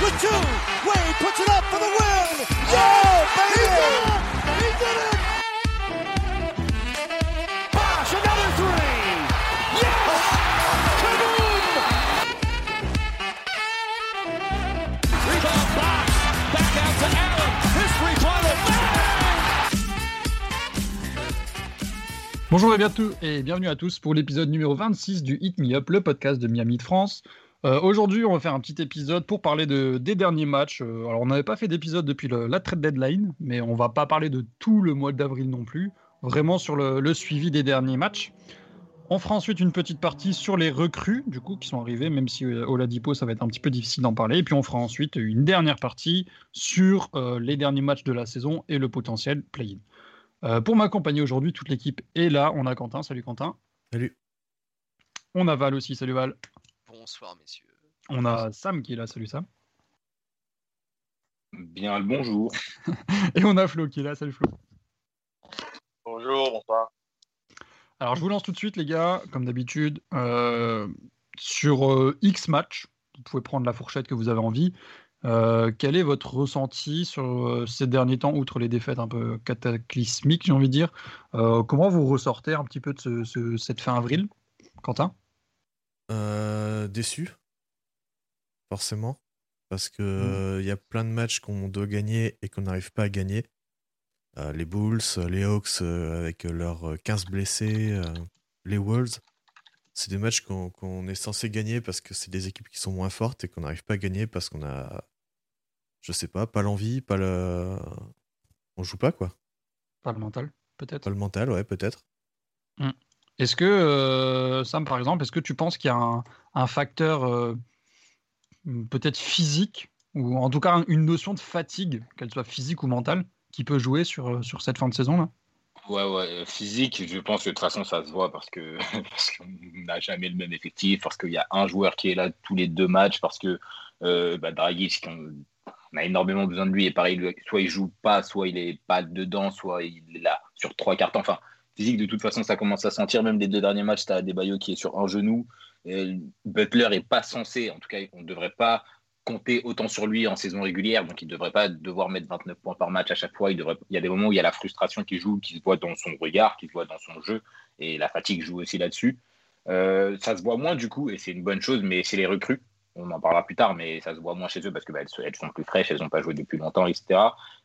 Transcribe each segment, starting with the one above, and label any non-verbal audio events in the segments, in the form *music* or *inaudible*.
with two. Wade puts it up for the win. Yeah, baby! He did it! He did it! Bosh, another three! Yes! Kaboom! Rebound box. Back out to Allen. His three-pointer. Bang! Bonjour et, bientôt, et bienvenue à tous pour l'épisode numéro 26 du Hit Me Up, le podcast de Miami de France. Euh, Aujourd'hui, on va faire un petit épisode pour parler de, des derniers matchs. Euh, alors, on n'avait pas fait d'épisode depuis le- la trade deadline, mais on va pas parler de tout le mois d'avril non plus. Vraiment sur le, le suivi des derniers matchs. On fera ensuite une petite partie sur les recrues, du coup, qui sont arrivés, même si euh, Oladipo, ça va être un petit peu difficile d'en parler. Et puis, on fera ensuite une dernière partie sur euh, les derniers matchs de la saison et le potentiel play-in. Euh, pour m'accompagner aujourd'hui, toute l'équipe est là. On a Quentin. Salut Quentin. Salut. On a Val aussi. Salut Val. Bonsoir, messieurs. On a Sam qui est là. Salut Sam. Bien le bonjour. *laughs* Et on a Flo qui est là. Salut Flo. Bonjour, bonsoir. Alors, je vous lance tout de suite, les gars, comme d'habitude, euh, sur euh, X match. Vous pouvez prendre la fourchette que vous avez envie. Euh, quel est votre ressenti sur euh, ces derniers temps, outre les défaites un peu cataclysmiques, j'ai envie de dire? Euh, Comment vous ressortez un petit peu de ce- ce- cette fin avril? Quentin? Euh, déçu, forcément, parce que Mm. euh, il y a plein de matchs qu'on doit gagner et qu'on n'arrive pas à gagner. Euh, les Bulls, les Hawks euh, avec leurs euh, 15 blessés, euh, les Wolves, c'est des matchs qu'on est censé gagner parce que c'est des équipes qui sont moins fortes et qu'on n'arrive pas à gagner parce qu'on a, je sais pas, pas l'envie, pas le, on joue pas quoi, Pas le mental, peut-être pas le mental, ouais peut-être. Est-ce que, euh, Sam, par exemple, est-ce que tu penses qu'il y a un, facteur euh, peut-être physique, ou en tout cas une notion de fatigue, qu'elle soit physique ou mentale, qui peut jouer sur, euh, sur cette fin de saison là Ouais, ouais, euh, physique, je pense que de toute façon, ça se voit parce que *laughs* parce qu'on n'a jamais le même effectif, parce qu'il y a un joueur qui est là tous les deux matchs, parce que euh, bah, Dragic, on, a énormément besoin de lui, et pareil, soit il joue pas, soit il est pas dedans, soit il est là sur trois quarts. Enfin, physique, de toute façon, ça commence à sentir. Même les deux derniers matchs, tu as Adebayo qui est sur un genou. Butler est pas censé, en tout cas, on ne devrait pas compter autant sur lui en saison régulière, donc il ne devrait pas devoir mettre 29 points par match à chaque fois. Il y a des moments où il y a la frustration qui joue, qui se voit dans son regard, qui se voit dans son jeu, et la fatigue joue aussi là-dessus. Euh, ça se voit moins du coup, et c'est une bonne chose, mais c'est les recrues. On en parlera plus tard, mais ça se voit moins chez eux parce que bah, elles, sont plus fraîches, elles n'ont pas joué depuis longtemps, etc.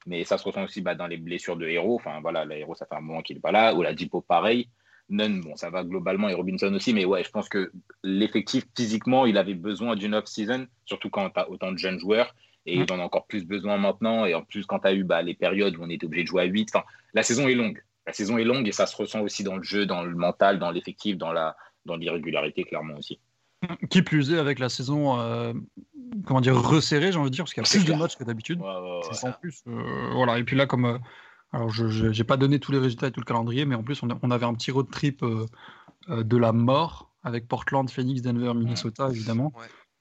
Mais ça se ressent aussi bah, dans les blessures de héros. Enfin voilà, le héros, ça fait un moment qu'il n'est pas là. Ou la Dipo, pareil. Nunn, bon, ça va globalement, et Robinson aussi, mais ouais, je pense que l'effectif, physiquement, il avait besoin d'une off-season, surtout quand tu as autant de jeunes joueurs, et Mm. il en a encore plus besoin maintenant, et en plus, quand tu as eu bah, les périodes où on était obligé de jouer à 8, enfin, la saison est longue. La saison est longue, et ça se ressent aussi dans le jeu, dans le mental, dans l'effectif, dans la dans l'irrégularité, clairement aussi. Qui plus est avec la saison, euh, comment dire, resserrée, j'ai envie de dire, parce qu'il y a plus de matchs que d'habitude. Ouais, ouais, ouais. C'est En plus, euh, voilà. Et puis là, comme. euh, alors, je n'ai pas donné tous les résultats et tout le calendrier, mais en plus, on, avait un petit road trip de la mort avec Portland, Phoenix, Denver, Minnesota, évidemment.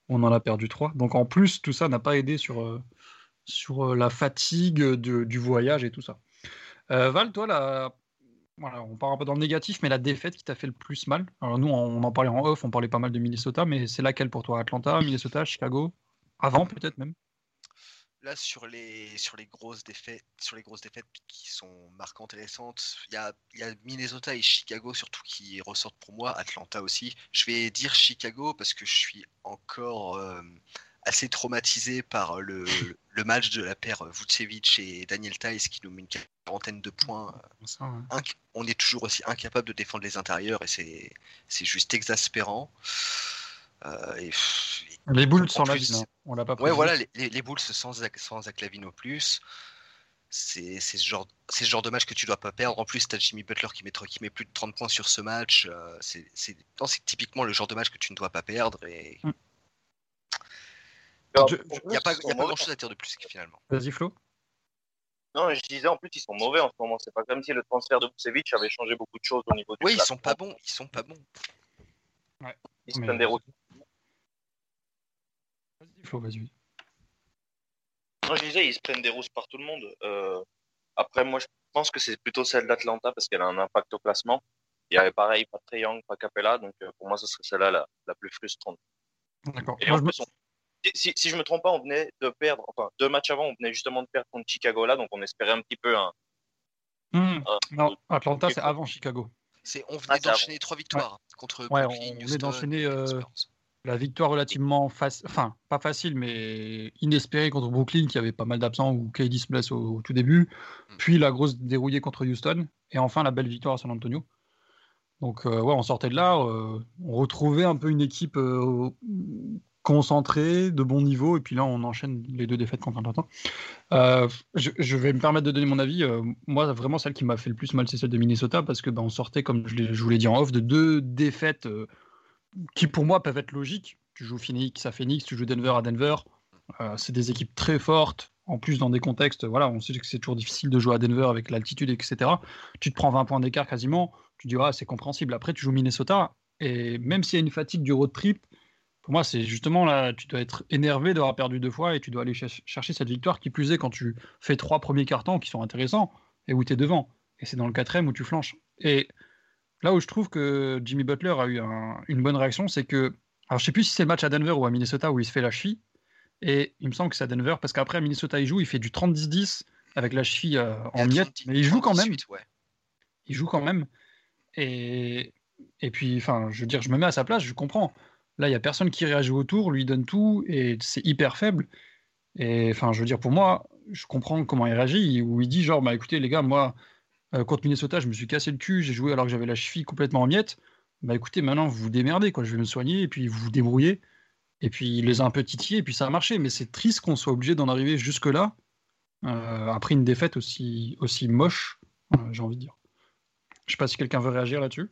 On en a perdu trois. Donc, en plus, tout ça n'a pas aidé sur, sur la fatigue de- du voyage et tout ça. Val, toi, la... voilà, on part un peu dans le négatif, mais la défaite qui t'a fait le plus mal. Alors, nous, on en parlait en off, on parlait pas mal de Minnesota, mais c'est laquelle pour toi? Atlanta, Minnesota, Chicago? Avant, peut-être même? Là, sur les, grosses défaites, sur les grosses défaites qui sont marquantes et récentes, il y a, il y a Minnesota et Chicago surtout qui ressortent pour moi, Atlanta aussi. Je vais dire Chicago parce que je suis encore euh, assez traumatisé par le, le match de la paire Vucevic et Daniel Tice qui nous met une quarantaine de points. Ça, ouais. Inc- on est toujours aussi incapable de défendre les intérieurs et c'est juste exaspérant. Euh, et, Les boules sans la plus, vie, on l'a pas Ouais, voilà, les, les, les Bulls sans, sans Aklavino plus. C'est ce, genre- c'est ce genre de match que tu dois pas perdre. En plus, tu as Jimmy Butler qui met, qui met plus de 30 points sur ce match. euh, c'est typiquement le genre de match que tu ne dois pas perdre. Et Mm. Il n'y a pas, pas mauvais. grand chose à dire de plus finalement. Vas-y, Flo. Non, je disais en plus, ils sont mauvais en ce moment. C'est pas comme si le transfert de Vucevic avait changé beaucoup de choses au niveau du Oui, ils sont pas bons. Ils sont pas bons. Ils se Mais- prennent des routes. Vas-y, Flo, vas-y. Non, je disais, ils se prennent des rousses par tout le monde. Euh, après, moi, je pense que c'est plutôt celle d'Atlanta parce qu'elle a un impact au classement. Il y avait pareil, pas Young, pas Capella. Donc, euh, pour moi, ce serait celle-là la, la plus frustrante. D'accord. Et Moi, en je me- plus, on, si, si je me trompe pas, on venait de perdre, enfin, deux matchs avant, on venait justement de perdre contre Chicago là, donc on espérait un petit peu un. Hmm. Non, Atlanta, c'est avant Chicago. C'est, on Ah, venait c'est d'enchaîner trois victoires contre Ouais, Brooklyn, on venait Houston d'enchaîner, euh. La victoire relativement facile, enfin, pas facile, mais inespérée contre Brooklyn, qui avait pas mal d'absents, où KD se blesse au, au tout début. Mm. Puis la grosse dérouillée contre Houston. Et enfin, la belle victoire à San Antonio. Donc, euh, ouais, on sortait de là. euh, on retrouvait un peu une équipe euh, concentrée, de bon niveau. Et puis là, on enchaîne les deux défaites contre Atlanta. Euh, je, vais me permettre de donner mon avis. Euh, moi, vraiment, celle qui m'a fait le plus mal, c'est celle de Minnesota, parce que ben, on sortait, comme je vous l'ai dit en off, de deux défaites euh, qui, pour moi, peuvent être logiques. Tu joues Phoenix à Phoenix, tu joues Denver à Denver. Euh, c'est des équipes très fortes. En plus, dans des contextes, voilà, on sait que c'est toujours difficile de jouer à Denver avec l'altitude, etc. Tu te prends 20 points d'écart quasiment. Tu dis, ah, c'est compréhensible. Après, tu joues Minnesota. Et même s'il y a une fatigue du road trip, pour moi, c'est justement là, tu dois être énervé d'avoir perdu deux fois et tu dois aller ch- chercher cette victoire qui plus est quand tu fais trois premiers cartons qui sont intéressants et où tu es devant. Et c'est dans le quatrième où tu flanches. Et là où je trouve que Jimmy Butler a eu un- une bonne réaction, c'est que. Alors, je sais plus si c'est le match à Denver ou à Minnesota où il se fait la cheville. Et il me semble que c'est à Denver parce qu'après à Minnesota, il joue, il fait du 30-10 avec la cheville euh, en miettes. 30, Mais il joue quand même 38, ouais. il joue quand même. Et, et puis, enfin, je veux dire, je me mets à sa place, je comprends. Là, il n'y a personne qui réagit autour, lui donne tout, et c'est hyper faible. Et enfin, je veux dire, pour moi, je comprends comment il réagit, où il dit genre, bah écoutez, les gars, moi, euh, contre Minnesota, je me suis cassé le cul, j'ai joué alors que j'avais la cheville complètement en miettes. Bah écoutez, maintenant, vous démerdez, quoi. Je vais me soigner, et puis vous vous débrouillez. Et puis, il les a un peu titillés, et puis ça a marché. Mais c'est triste qu'on soit obligé d'en arriver jusque-là, euh, après une défaite aussi, aussi moche, euh, j'ai envie de dire. Je sais pas si quelqu'un veut réagir là-dessus.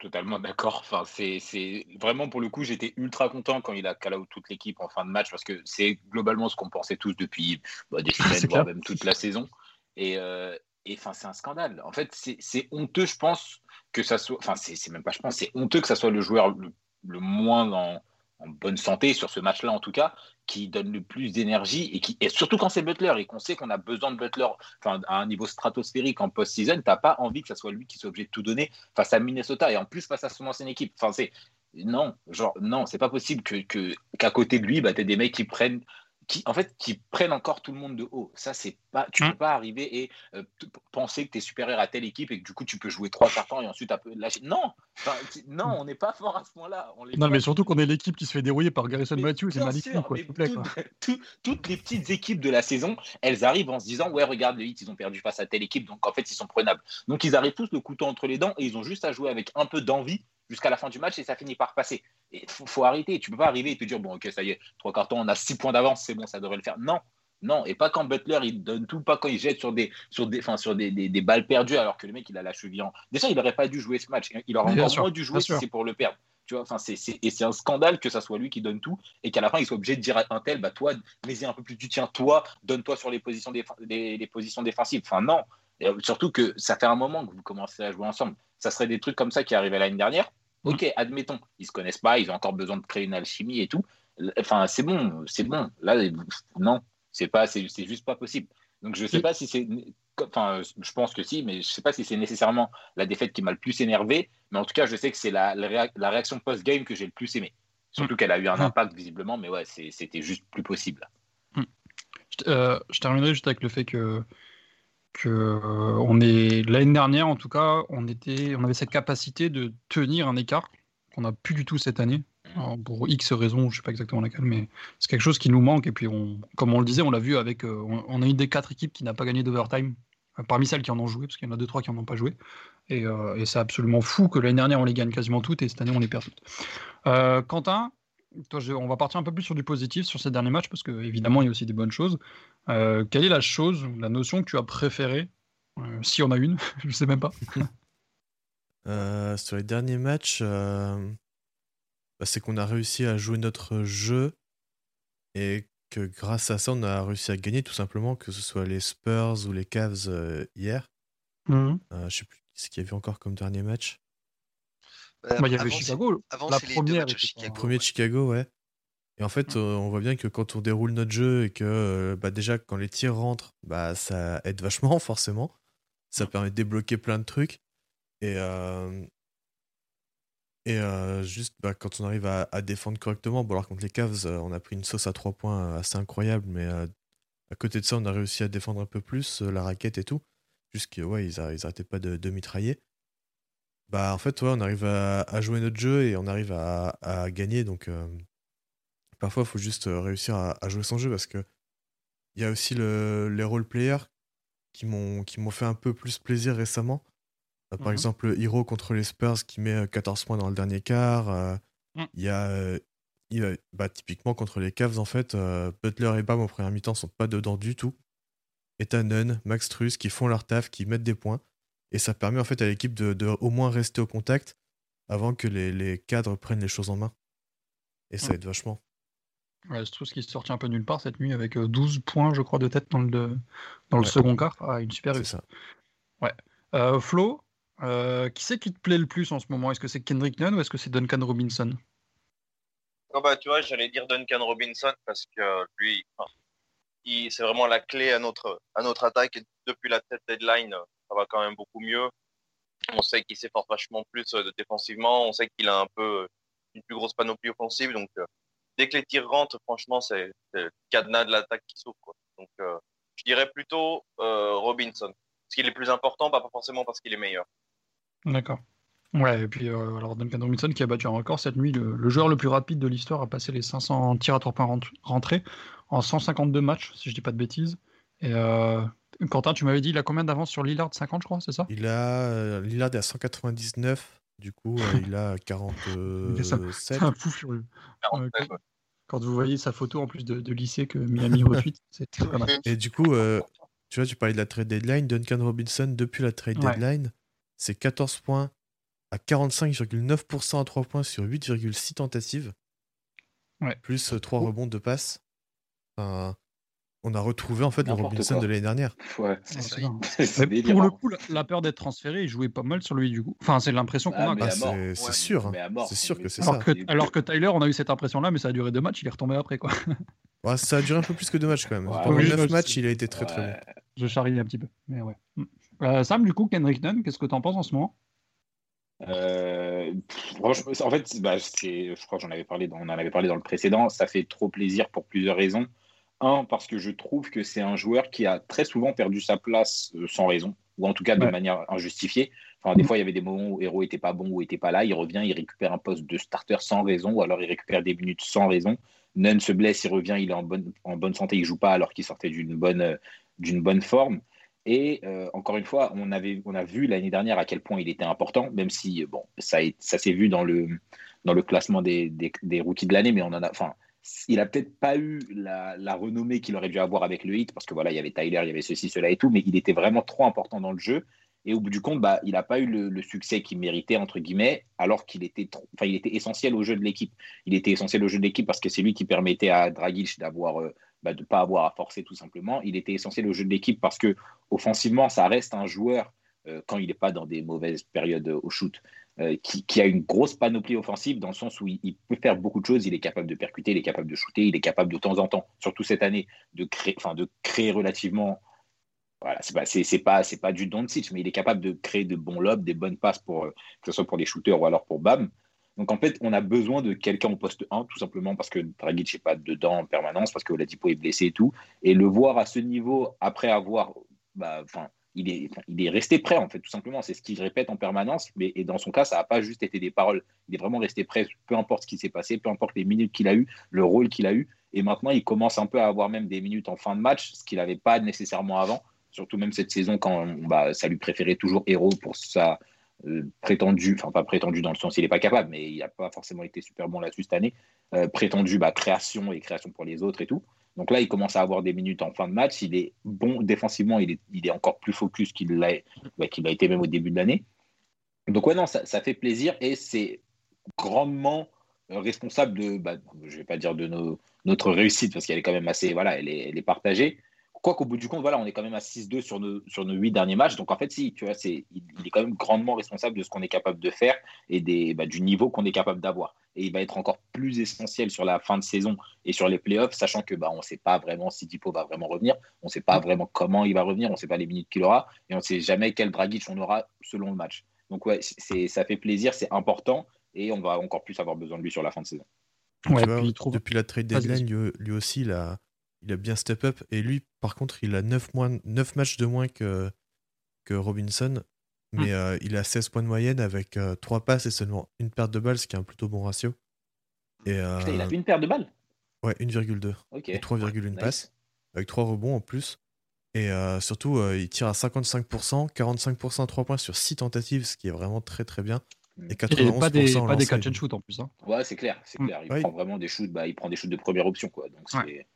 Totalement d'accord. Enfin, c'est, vraiment pour le coup, j'étais ultra content quand il a call out toute l'équipe en fin de match parce que c'est globalement ce qu'on pensait tous depuis bah, des semaines, C'est voire même toute la saison. Et, euh, et enfin, c'est un scandale. En fait, c'est, honteux, je pense, que ça soit. Enfin, c'est, c'est même pas, je pense, c'est honteux que ça soit le joueur le, le moins en, en bonne santé sur ce match-là, en tout cas, qui donne le plus d'énergie et qui, et surtout quand c'est Butler et qu'on sait qu'on a besoin de Butler à un niveau stratosphérique en post-season, t'as pas envie que ça soit lui qui soit obligé de tout donner face à Minnesota et en plus face à son ancienne équipe. Enfin, c'est non, genre non, c'est pas possible que qu'à côté de lui, bah, des mecs qui prennent qui en fait qui prennent encore tout le monde de haut. Ça c'est pas tu Mm. peux pas arriver et euh, penser que tu es supérieur à telle équipe et que du coup tu peux jouer trois cartons et ensuite un peu lâcher. Non, Enfin, non, on n'est pas fort à ce point-là. On Non, mais surtout tout. qu'on est l'équipe qui se fait dérouiller par Garrison Matthews, quoi, mais plaît. quoi. *laughs* tout- toutes les petites équipes de la saison, elles arrivent en se disant Ouais, regarde, le hit, ils ont perdu face à telle équipe, donc en fait, ils sont prenables. Donc ils arrivent tous le couteau entre les dents et ils ont juste à jouer avec un peu d'envie jusqu'à la fin du match et ça finit par passer. Et faut, faut arrêter. Tu peux pas arriver et te dire Bon, ok, ça y est, trois cartons, on a six points d'avance, c'est bon, ça devrait le faire. Non. Non, et pas quand Butler il donne tout, pas quand il jette sur des, sur des, enfin, sur des, des, des balles perdues alors que le mec il a la cheville en. Déjà, il aurait pas dû jouer ce match. Il aurait encore moins dû jouer si c'est pour le perdre. Tu vois, enfin, c'est, et c'est un scandale que ça soit lui qui donne tout et qu'à la fin il soit obligé de dire à un tel, bah toi, mets-y un peu plus du tien, toi, donne-toi sur les positions, déf- les, les positions défensives. Enfin, non. Et euh, surtout que ça fait un moment que vous commencez à jouer ensemble. Ça serait des trucs comme ça qui arrivaient l'année dernière. Ok, admettons, ils se connaissent pas, ils ont encore besoin de créer une alchimie et tout. Enfin, c'est bon, c'est bon. Là, non, c'est pas, c'est, juste pas possible. Donc, je sais pas si c'est, enfin, je pense que si, mais je sais pas si c'est nécessairement la défaite qui m'a le plus énervé. Mais en tout cas, je sais que c'est la, la réa- la réaction post-game que j'ai le plus aimé. Surtout qu'elle a eu un Mm. impact visiblement, mais ouais, c'était juste plus possible. Je, euh, je terminerai juste avec le fait que, euh, on est l'année dernière, en tout cas, on était, on avait cette capacité de tenir un écart qu'on n'a plus du tout cette année. Pour X raisons, je sais pas exactement laquelle, mais c'est quelque chose qui nous manque. Et puis, comme on le disait, on l'a vu avec, euh, on, a une des quatre équipes qui n'a pas gagné d'overtime, euh, parmi celles qui en ont joué, parce qu'il y en a deux trois qui en ont pas joué. Et, c'est absolument fou que l'année dernière on les gagne quasiment toutes et cette année on les perd toutes. Quentin, toi, je- on va partir un peu plus sur du positif sur ces derniers matchs parce que évidemment il y a aussi des bonnes choses. Euh, quelle est la chose, la notion que tu as préférée, euh, si on a une, *laughs* je sais même pas. *laughs* Euh, sur les derniers matchs, euh, bah, c'est qu'on a réussi à jouer notre jeu et que grâce à ça, on a réussi à gagner tout simplement, que ce soit les Spurs ou les Cavs euh, hier. Euh, je sais plus ce qu'il y avait encore comme dernier match. Euh, Bah, il y avait avant, Chicago. avant, la c'est les deux première était Chicago. Le premier de Chicago, ouais. Et en fait, euh, on voit bien que quand on déroule notre jeu et que euh, bah, déjà quand les tirs rentrent, bah, ça aide vachement *laughs* forcément. Ça permet de débloquer plein de trucs. Et, euh, Et euh, juste bah, quand on arrive à, à défendre correctement, bon alors contre les Cavs, euh, on a pris une sauce à trois points assez incroyable, mais euh, à côté de ça, on a réussi à défendre un peu plus euh, la raquette et tout. Juste que ouais, ils, a- ils arrêtaient pas de, de mitrailler. Bah en fait, ouais, on arrive à, à jouer notre jeu et on arrive à, à gagner. Donc euh, parfois, il faut juste euh, réussir à, à jouer son jeu parce que il y a aussi le, les role players qui m'ont qui m'ont fait un peu plus plaisir récemment. Euh, par Mhm. exemple, Hero contre les Spurs qui met euh, 14 points dans le dernier quart. euh, Mm. Il y a, il y a- bah, typiquement contre les Cavs, en fait, euh, Butler et Bam en première mi-temps sont pas dedans du tout. Et t'as Max Truss qui font leur taf, qui mettent des points. Et ça permet en fait à l'équipe de, de au moins rester au contact avant que les, les cadres prennent les choses en main. Et ça aide vachement. Ouais, c'est tout ce qui est sorti un peu nulle part cette nuit avec euh, 12 points, je crois, de tête dans le, dans le Ouais. second quart. Ah, une super C'est réussite. Ouais. ça. Euh, Flo, euh, qui c'est qui te plaît le plus en ce moment? Est-ce que c'est Kendrick Nunn ou est-ce que c'est Duncan Robinson? Ah bah, tu vois, j'allais dire Duncan Robinson parce que lui, enfin, c'est vraiment la clé à notre, à notre attaque. Et depuis la tête deadline, ça va quand même beaucoup mieux. On sait qu'il s'efforce vachement plus euh, défensivement. On sait qu'il a un peu euh, une plus grosse panoplie offensive. Donc, euh, dès que les tirs rentrent, franchement, c'est le cadenas de l'attaque qui s'ouvre. Donc, je dirais plutôt Robinson. Parce qu'il est plus important, pas forcément parce qu'il est meilleur. D'accord. Ouais, et puis euh, alors Duncan Robinson qui a battu un record cette nuit, le, le joueur le plus rapide de l'histoire a passé les 500 tirs à 3 points rent- rentrés en 152 matchs, si je dis pas de bêtises. Et Quentin, tu m'avais dit, il a combien d'avance sur Lillard? 50, je crois, c'est ça? Il a euh, Lillard est à 199, du coup euh, il a 47. C'est un fou furieux. 47, Ouais, ouais. Quand vous voyez sa photo en plus de, de lycée que Miami retweet, *laughs* c'est très mal. Et du coup, euh, tu vois, tu parlais de la trade deadline. Duncan Robinson, depuis la trade Ouais. deadline, c'est 14 points à 45,9% à 3 points sur 8,6 tentatives. Ouais. Plus 3 Oh. rebonds de passe. Enfin, on a retrouvé en fait le Robinson quoi. de l'année dernière. Ouais, C'est pour le coup, la, la peur d'être transféré, il jouait pas mal sur lui du coup. Enfin, c'est l'impression qu'on Ah, a. c'est c'est Ouais. sûr. hein. C'est sûr que c'est alors, ça. que, alors que Tyler, on a eu cette impression-là, mais ça a duré deux matchs, il est retombé après quoi. *laughs* Ouais, ça a duré un peu plus que deux matchs quand même. Ouais, Pendant oui, 9 je matchs, il a été très très bon. Je charrie un petit peu, mais ouais. Mm. Euh, Sam, du coup, Kendrick Nunn, qu'est-ce que t'en penses en ce moment? Euh, franchement, en fait, bah, c'est- je crois que j'en avais parlé dans, on en avait parlé dans le précédent. Ça fait trop plaisir pour plusieurs raisons. Un, parce que je trouve que c'est un joueur qui a très souvent perdu sa place euh, sans raison, ou en tout cas de Ouais. manière injustifiée. Enfin, des fois, il y avait des moments où Hero était pas bon ou était pas là. Il revient, il récupère un poste de starter sans raison, ou alors il récupère des minutes sans raison. Nunn se blesse, il revient, il est en bonne, en bonne santé, il joue pas alors qu'il sortait d'une bonne, euh, d'une bonne forme. Et euh, encore une fois, on, avait, on a vu l'année dernière à quel point il était important, même si bon, ça, est- ça s'est vu dans le, dans le classement des, des, des rookies de l'année, mais on en a, enfin, il a peut-être pas eu la, renommée qu'il aurait dû avoir avec le hit, parce que voilà, il y avait Tyler, il y avait ceci, cela et tout, mais il était vraiment trop important dans le jeu. Et au bout du compte, bah, il n'a pas eu le, succès qu'il méritait, entre guillemets, alors qu'il était, trop- il était essentiel au jeu de l'équipe. Il était essentiel au jeu de l'équipe parce que c'est lui qui permettait à Dragic d'avoir, euh, bah, de ne pas avoir à forcer tout simplement. Il était essentiel au jeu de l'équipe parce que offensivement, ça reste un joueur, euh, quand il n'est pas dans des mauvaises périodes au shoot, euh, qui, a une grosse panoplie offensive dans le sens où il, peut faire beaucoup de choses. Il est capable de percuter, il est capable de shooter, il est capable de temps en temps, surtout cette année, de créer, enfin, de créer relativement. Voilà, c'est pas, c'est, c'est pas, c'est pas du Doncic, mais il est capable de créer de bons lobes, des bonnes passes pour euh, que ce soit pour les shooters ou alors pour Bam. Donc en fait, on a besoin de quelqu'un au poste 1, tout simplement parce que Dragic n'est pas dedans en permanence, parce que Oladipo est blessé et tout. Et le voir à ce niveau, après avoir. Bah, enfin, il, est, il est resté prêt, en fait, tout simplement. C'est ce qu'il répète en permanence. Mais, et dans son cas, ça n'a pas juste été des paroles. Il est vraiment resté prêt, peu importe ce qui s'est passé, peu importe les minutes qu'il a eues, le rôle qu'il a eu. Et maintenant, il commence un peu à avoir même des minutes en fin de match, ce qu'il n'avait pas nécessairement avant. Surtout même cette saison, quand bah, ça lui préférait toujours héros pour sa euh, prétendue, enfin pas prétendue dans le sens il n'est pas capable, mais il n'a pas forcément été super bon là-dessus cette année, euh, prétendue bah, création et création pour les autres et tout. Donc là, il commence à avoir des minutes en fin de match. Il est bon défensivement, il est, encore plus focus qu'il l'a bah, a été même au début de l'année. Donc ouais, non, ça, ça fait plaisir et c'est grandement responsable de, bah, je vais pas dire de nos, notre réussite parce qu'elle est quand même assez, voilà, elle est partagée. Quoi qu'au bout du compte, voilà, on est quand même à 6-2 sur nos, sur nos 8 derniers matchs. Donc en fait, si, tu vois, c'est, il, il est quand même grandement responsable de ce qu'on est capable de faire et des, bah, du niveau qu'on est capable d'avoir. Et il va être encore plus essentiel sur la fin de saison et sur les playoffs, sachant que bah, on ne sait pas vraiment si Dipo va vraiment revenir, on ne sait pas vraiment comment il va revenir, on ne sait pas les minutes qu'il aura et on ne sait jamais quel Dragic on aura selon le match. Donc ouais, c'est, ça fait plaisir, c'est important. et on va encore plus avoir besoin de lui sur la fin de saison. Ouais, Tu vois, puis il trouve- Depuis la trade deadline, lui, lui aussi, il a, il a bien step up. Et lui, par contre, il a 9, moins, 9 matchs de moins que, que Robinson. Hmm. Mais euh, il a 16 points de moyenne avec 3 passes et seulement une perte de balles, ce qui est un plutôt bon ratio. Et, euh, Putain, il a une paire de balles Ouais, 1,2. Ok. Et 3,1 Nice. passes. Avec 3 rebonds en plus. Et euh, surtout, euh, il tire à 55%, 45% à 3 points sur 6 tentatives, ce qui est vraiment très très bien. Et Et 91% pas des, pas des catch and shoot en plus. hein. Ouais, c'est clair, c'est Mm. clair. Il Ouais. prend vraiment des shoots, bah, il prend des shoots de première option, quoi. Donc c'est. Ouais.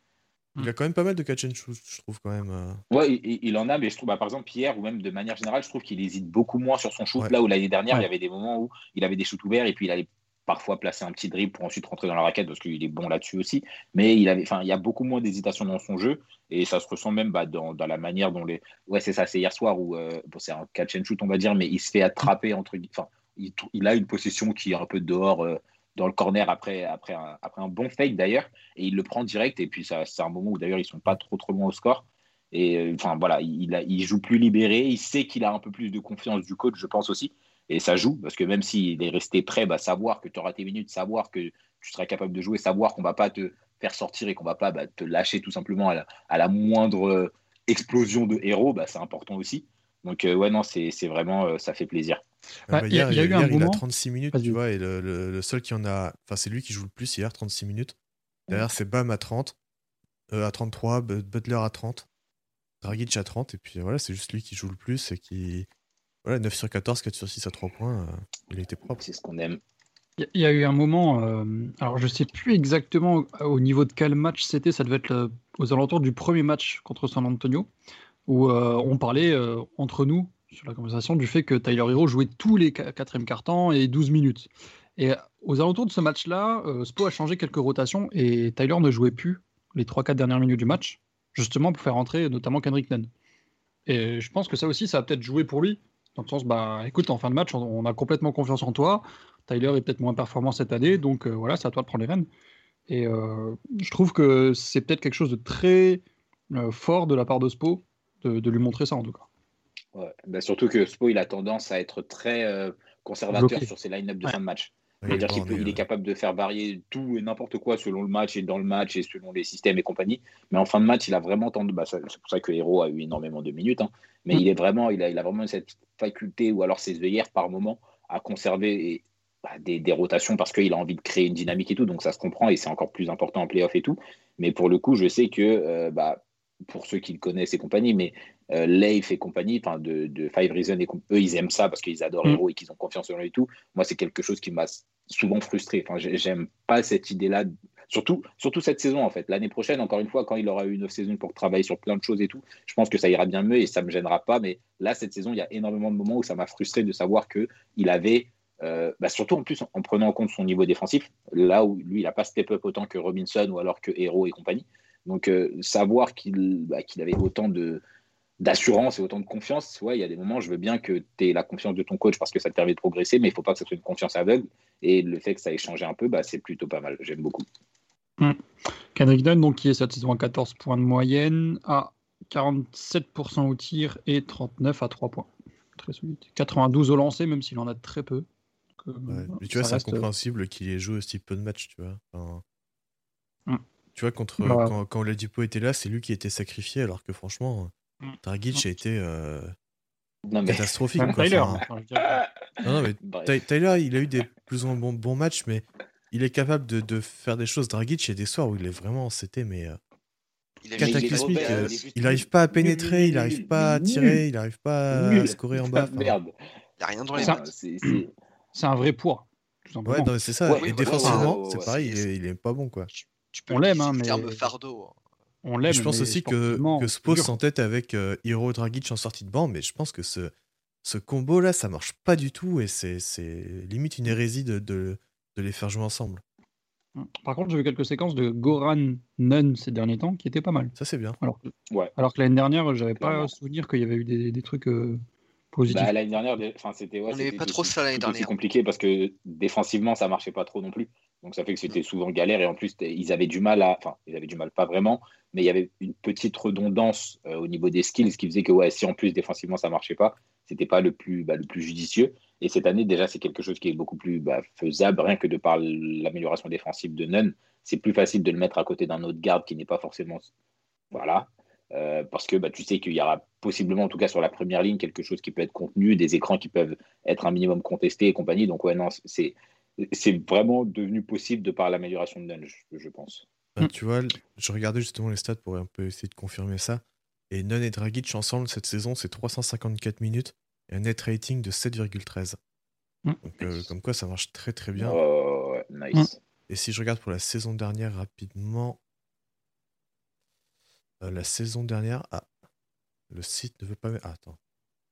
Il a quand même pas mal de catch and shoot, je trouve quand même. euh. Ouais, il, il en a, mais je trouve, bah, par exemple, Pierre, ou même de manière générale, je trouve qu'il hésite beaucoup moins sur son shoot. Ouais. Là où l'année dernière, Ouais. il y avait des moments où il avait des shoots ouverts et puis il allait parfois placer un petit dribble pour ensuite rentrer dans la raquette parce qu'il est bon là-dessus aussi. Mais il avait, enfin, il y a beaucoup moins d'hésitation dans son jeu et ça se ressent même bah, dans, dans la manière dont les. Ouais, c'est ça, c'est hier soir où euh, bon, c'est un catch and shoot, on va dire, mais il se fait attraper entre. Enfin, il a une possession qui est un peu dehors. euh, dans le corner après, après, un, après un bon fake d'ailleurs, et il le prend direct. Et puis c'est un moment où d'ailleurs ils sont pas trop trop loin au score. Et euh, enfin voilà, il, il joue plus libéré. Il sait qu'il a un peu plus de confiance du coach, je pense aussi. Et ça joue parce que même s'il est resté prêt, bah, savoir que tu auras tes minutes, savoir que tu seras capable de jouer, savoir qu'on va pas te faire sortir et qu'on va pas bah, te lâcher tout simplement à la, à la moindre euh, explosion de héros, bah, c'est important aussi. Donc euh, ouais non, c'est c'est vraiment euh, ça fait plaisir. Ah Bah, il y a- hier, il y a eu un il a moment- 36 minutes, tu vois, et le, le- le seul qui en a. Enfin, c'est lui qui joue le plus hier, 36 minutes. Derrière, c'est Bam à 30, euh, à 33, Bu- Butler à 30, Dragic à 30, et puis voilà, c'est juste lui qui joue le plus et qui. Voilà, 9 sur 14, 4 sur 6 à 3 points, euh, il a été propre. C'est ce qu'on aime. Il y a- il y a eu un moment, euh, alors je sais plus exactement au- au niveau de quel match c'était, ça devait être le- aux alentours du premier match contre San Antonio, où euh, on parlait euh, entre nous sur la conversation du fait que Tyler Hero jouait tous les qua- quatrièmes quarts-temps et 12 minutes. Et aux alentours de ce match-là, euh, Spo a changé quelques rotations et Tyler ne jouait plus les 3-4 dernières minutes du match, justement pour faire entrer notamment Kendrick Nunn. Et je pense que ça aussi, ça a peut-être joué pour lui, dans le sens, bah écoute, en fin de match, on, a complètement confiance en toi. Tyler est peut-être moins performant cette année, donc euh, voilà, c'est à toi de prendre les rênes. Et euh, je trouve que c'est peut-être quelque chose de très euh, fort de la part de Spo de, de lui montrer ça en tout cas. Ouais. Bah, surtout que Spo, il a tendance à être très euh, conservateur Bloqué. sur ses line-up de Ouais. fin de match. C'est-à-dire il est qu'il peut- borné, il est capable de faire varier tout et n'importe quoi selon le match et dans le match et selon les systèmes et compagnie. Mais en fin de match, il a vraiment tendance. Bah, c'est pour ça que Hero a eu énormément de minutes. hein. Mais Mm. il est vraiment, il a, il a vraiment cette faculté ou alors ses œillères par moment à conserver et- bah, des, des rotations parce qu'il a envie de créer une dynamique et tout. Donc ça se comprend et c'est encore plus important en playoff et tout. Mais pour le coup, je sais que euh, bah, pour ceux qui le connaissent et compagnie, mais euh, Leif et compagnie, enfin de, de Five Reasons et eux, ils aiment ça parce qu'ils adorent Mm. Hero et qu'ils ont confiance en lui et tout. Moi, c'est quelque chose qui m'a souvent frustré. Enfin, j'ai- j'aime pas cette idée-là. Surtout, surtout cette saison, en fait. L'année prochaine, encore une fois, quand il aura eu une saison pour travailler sur plein de choses et tout, je pense que ça ira bien mieux et ça me gênera pas. Mais là, cette saison, il y a énormément de moments où ça m'a frustré de savoir que il avait, euh, bah, surtout en plus en prenant en compte son niveau défensif, là où lui, il n'a pas step up autant que Robinson ou alors que Hero et compagnie. Donc, euh, savoir qu'il bah, qu'il avait autant de d'assurance et autant de confiance, ouais, il y a des moments, je veux bien que tu aies la confiance de ton coach parce que ça te permet de progresser, mais il faut pas que ça soit une confiance aveugle. Et le fait que ça ait changé un peu, bah, c'est plutôt pas mal. J'aime beaucoup. Kendrick Nunn, donc, qui est cette saison à 14 points de moyenne, à 47% au tir et 39 à 3 points. Très solide. 92 au lancer, même s'il en a très peu. Donc, euh, Ouais. Mais tu vois, c'est reste- incompréhensible qu'il ait joué aussi peu de matchs, tu vois. Enfin, Mm. Tu vois, contre, quand, quand Oladipo était là, c'est lui qui était sacrifié, alors que franchement, Mm. Dragic a été euh, Non, mais catastrophique. Quoi. Tyler. Enfin, hein, non, non, mais *laughs* Tyler, il a eu des plus ou moins bons, bons matchs, mais il est capable de, de faire des choses. Dragic, il y a des soirs où il est vraiment, c'était mais euh, Il cataclysmique. euh, il n'arrive pas à pénétrer, il n'arrive pas à tirer, il n'arrive pas à scorer en bas. *laughs* Merde. Il n'y a rien dans les mains. C'est- un vrai poids. Ouais, c'est ça. Ouais, et défensivement, c'est pareil, il est, il est pas bon, quoi. Tu peux On l'aime, hein, le mais- terme fardeau. On l'aime. je pense mais aussi que, que c'est Spo s'entête avec euh, Hero Dragic en sortie de banc, mais je pense que ce, ce combo-là, ça marche pas du tout et c'est c'est limite une hérésie de, de, de les faire jouer ensemble. Par contre, j'ai vu quelques séquences de Goran Nunn ces derniers temps qui étaient pas mal. Ça, c'est bien. Alors que, Ouais. alors que l'année dernière, j'avais pas souvenir qu'il y avait eu des, des trucs euh, positifs. Bah, l'année dernière, enfin, c'était ouais, On pas trop aussi- ça l'année dernière. compliqué parce que défensivement, ça marchait pas trop non plus. Donc ça fait que c'était souvent galère et en plus, ils avaient du mal à. Enfin, ils avaient du mal, pas vraiment, mais il y avait une petite redondance euh, au niveau des skills qui faisait que ouais, si en plus défensivement ça marchait pas, c'était pas le plus, bah, le plus judicieux. Et cette année, déjà, c'est quelque chose qui est beaucoup plus bah, faisable, rien que de par l'amélioration défensive de Nunn. C'est plus facile de le mettre à côté d'un autre garde qui n'est pas forcément. Voilà. Euh, parce que bah, tu sais qu'il y aura possiblement, en tout cas sur la première ligne, quelque chose qui peut être contenu, des écrans qui peuvent être un minimum contestés et compagnie. Donc, ouais, non, c'est, c'est vraiment devenu possible de par l'amélioration de Nunn, je, pense. Bah, tu vois, je regardais justement les stats pour un peu essayer de confirmer ça. Et Nunn et Dragic ensemble cette saison, c'est 354 minutes et un net rating de 7,13. Mm. Donc, euh, comme quoi, ça marche très très bien. Oh, nice. Et si je regarde pour la saison dernière rapidement, euh, la saison dernière, ah, le site ne veut pas mettre. Ah, attends,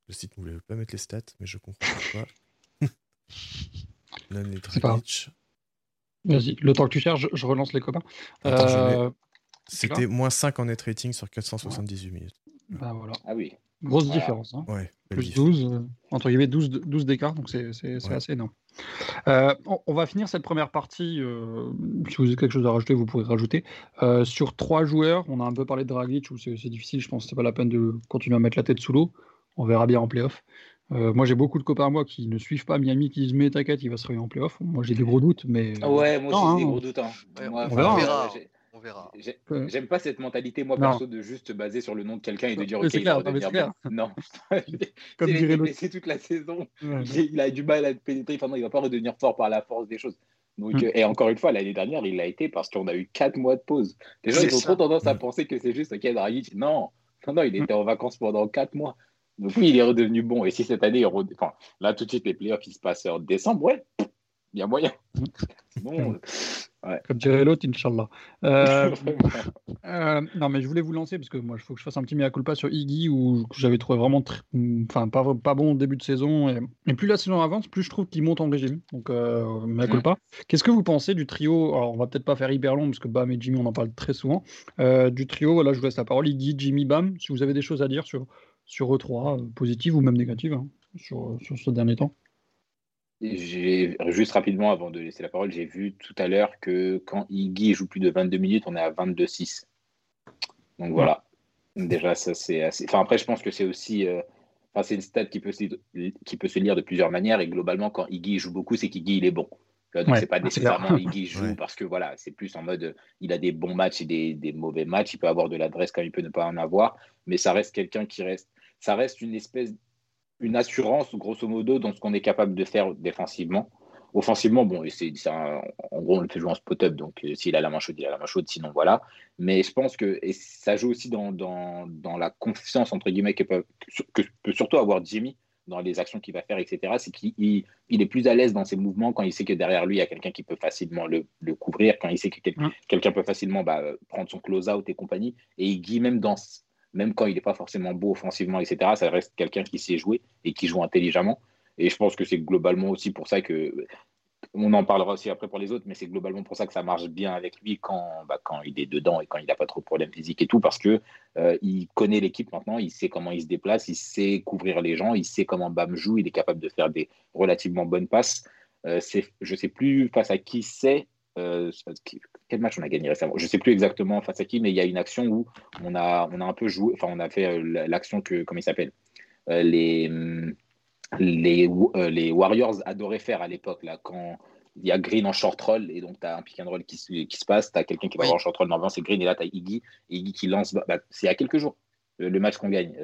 le site ne veut pas mettre les stats, mais je comprends pas. *laughs* Dragic. Vas-y, le temps que tu cherches, je, relance les copains. Euh, c'était moins 5 en net rating sur 478 minutes. Bah voilà. Ah oui. Grosse différence. Hein. Ouais, plus 12, euh, entre guillemets 12, 12 d'écart, donc c'est assez énorme. Euh, on, va finir cette première partie. si vous avez quelque chose à rajouter, vous pourrez rajouter. sur trois joueurs, on a un peu parlé de Dragic, où c'est difficile, je pense que c'est pas la peine de continuer à mettre la tête sous l'eau. On verra bien en playoff. Euh, moi, j'ai beaucoup de copains à moi qui ne suivent pas Miami, qui disent Mais t'inquiète, il va se réveiller en playoff. Moi, j'ai des gros doutes, mais. Ouais, moi aussi, j'ai des gros doutes. Hein. on, verra. On verra. J'aime pas cette mentalité, moi, perso, de juste se baser sur le nom de quelqu'un et de dire Ok, clair, clair. Non. *laughs* *laughs* Comme il dirait blessé toute la saison. Il a du mal à pénétrer. Enfin, non, il va pas redevenir fort par la force des choses. Donc, mm. euh, et encore une fois, l'année dernière, il l'a été parce qu'on a eu 4 mois de pause. Les gens, ils ont trop tendance à mm. penser que c'est juste Ok, Dragic. Non, non, non, il était en vacances pendant 4 mois. Donc oui, il est redevenu bon. Et si cette année, enfin, là tout de suite, les playoffs, ils se passent en décembre, ouais, il y a moyen. *laughs* bon, ouais. Comme dirait l'autre, Inch'Allah. Euh, *laughs* euh, non, mais je voulais vous lancer parce que moi, il faut que je fasse un petit mea culpa sur Iggy où j'avais trouvé vraiment enfin, pas, pas bon au début de saison. Et, plus la saison avance, plus je trouve qu'il monte en régime. Donc, euh, mea culpa. Qu'est-ce que vous pensez du trio Alors, on va peut-être pas faire hyper long parce que Bam et Jimmy, on en parle très souvent. Euh, du trio, voilà, je vous laisse la parole. Iggy, Jimmy, Bam, si vous avez des choses à dire sur sur E3, euh, positive ou même négative, hein, sur, sur ce dernier temps j'ai juste rapidement avant de laisser la parole, j'ai vu tout à l'heure que quand Iggy joue plus de 22 minutes, on est à 22-6. Donc voilà. Déjà, ça c'est assez. Enfin après, je pense que c'est aussi. Euh, enfin, c'est une stat qui peut, qui peut se lire de plusieurs manières et globalement, quand Iggy joue beaucoup, c'est qu'Iggy il est bon. Donc c'est pas nécessairement Iggy *laughs* joue parce que voilà, c'est plus en mode il a des bons matchs et des, des mauvais matchs. Il peut avoir de l'adresse quand il peut ne pas en avoir, mais ça reste quelqu'un qui reste ça reste une espèce, une assurance, grosso modo, dans ce qu'on est capable de faire défensivement. Offensivement, bon, c'est, en gros, on le fait jouer en spot-up, donc euh, s'il a la main chaude, il a la main chaude, sinon voilà. Mais je pense que et ça joue aussi dans, dans, dans la confiance, entre guillemets, que peut, que peut surtout avoir Jimmy dans les actions qu'il va faire, etc. C'est qu'il il est plus à l'aise dans ses mouvements quand il sait que derrière lui, il y a quelqu'un qui peut facilement le, le, couvrir, quand il sait que mm. quelqu'un peut facilement bah, prendre son close-out et compagnie. Et il Guy, même dans même quand il n'est pas forcément beau offensivement, etc., ça reste quelqu'un qui sait jouer et qui joue intelligemment. Et je pense que c'est globalement aussi pour ça que, on en parlera aussi après pour les autres, mais c'est globalement pour ça que ça marche bien avec lui quand, bah, quand il est dedans et quand il n'a pas trop de problèmes physiques et tout, parce que euh, il connaît l'équipe maintenant, il sait comment il se déplace, il sait couvrir les gens, il sait comment Bam joue, il est capable de faire des relativement bonnes passes. Euh, je ne sais plus face à qui c'est, euh, quel match on a gagné récemment? Je ne sais plus exactement face à qui, mais il y a une action où on a, un peu joué, enfin on a fait l'action que, comment il s'appelle? Les, les, les Warriors adoraient faire à l'époque, là, quand il y a Green en short roll, et donc tu as un pick and roll qui, qui se passe, tu as quelqu'un qui va avoir en short roll, normalement c'est Green, et là tu as Iggy, et Iggy qui lance, bah, c'est il y a quelques jours, le, match qu'on gagne.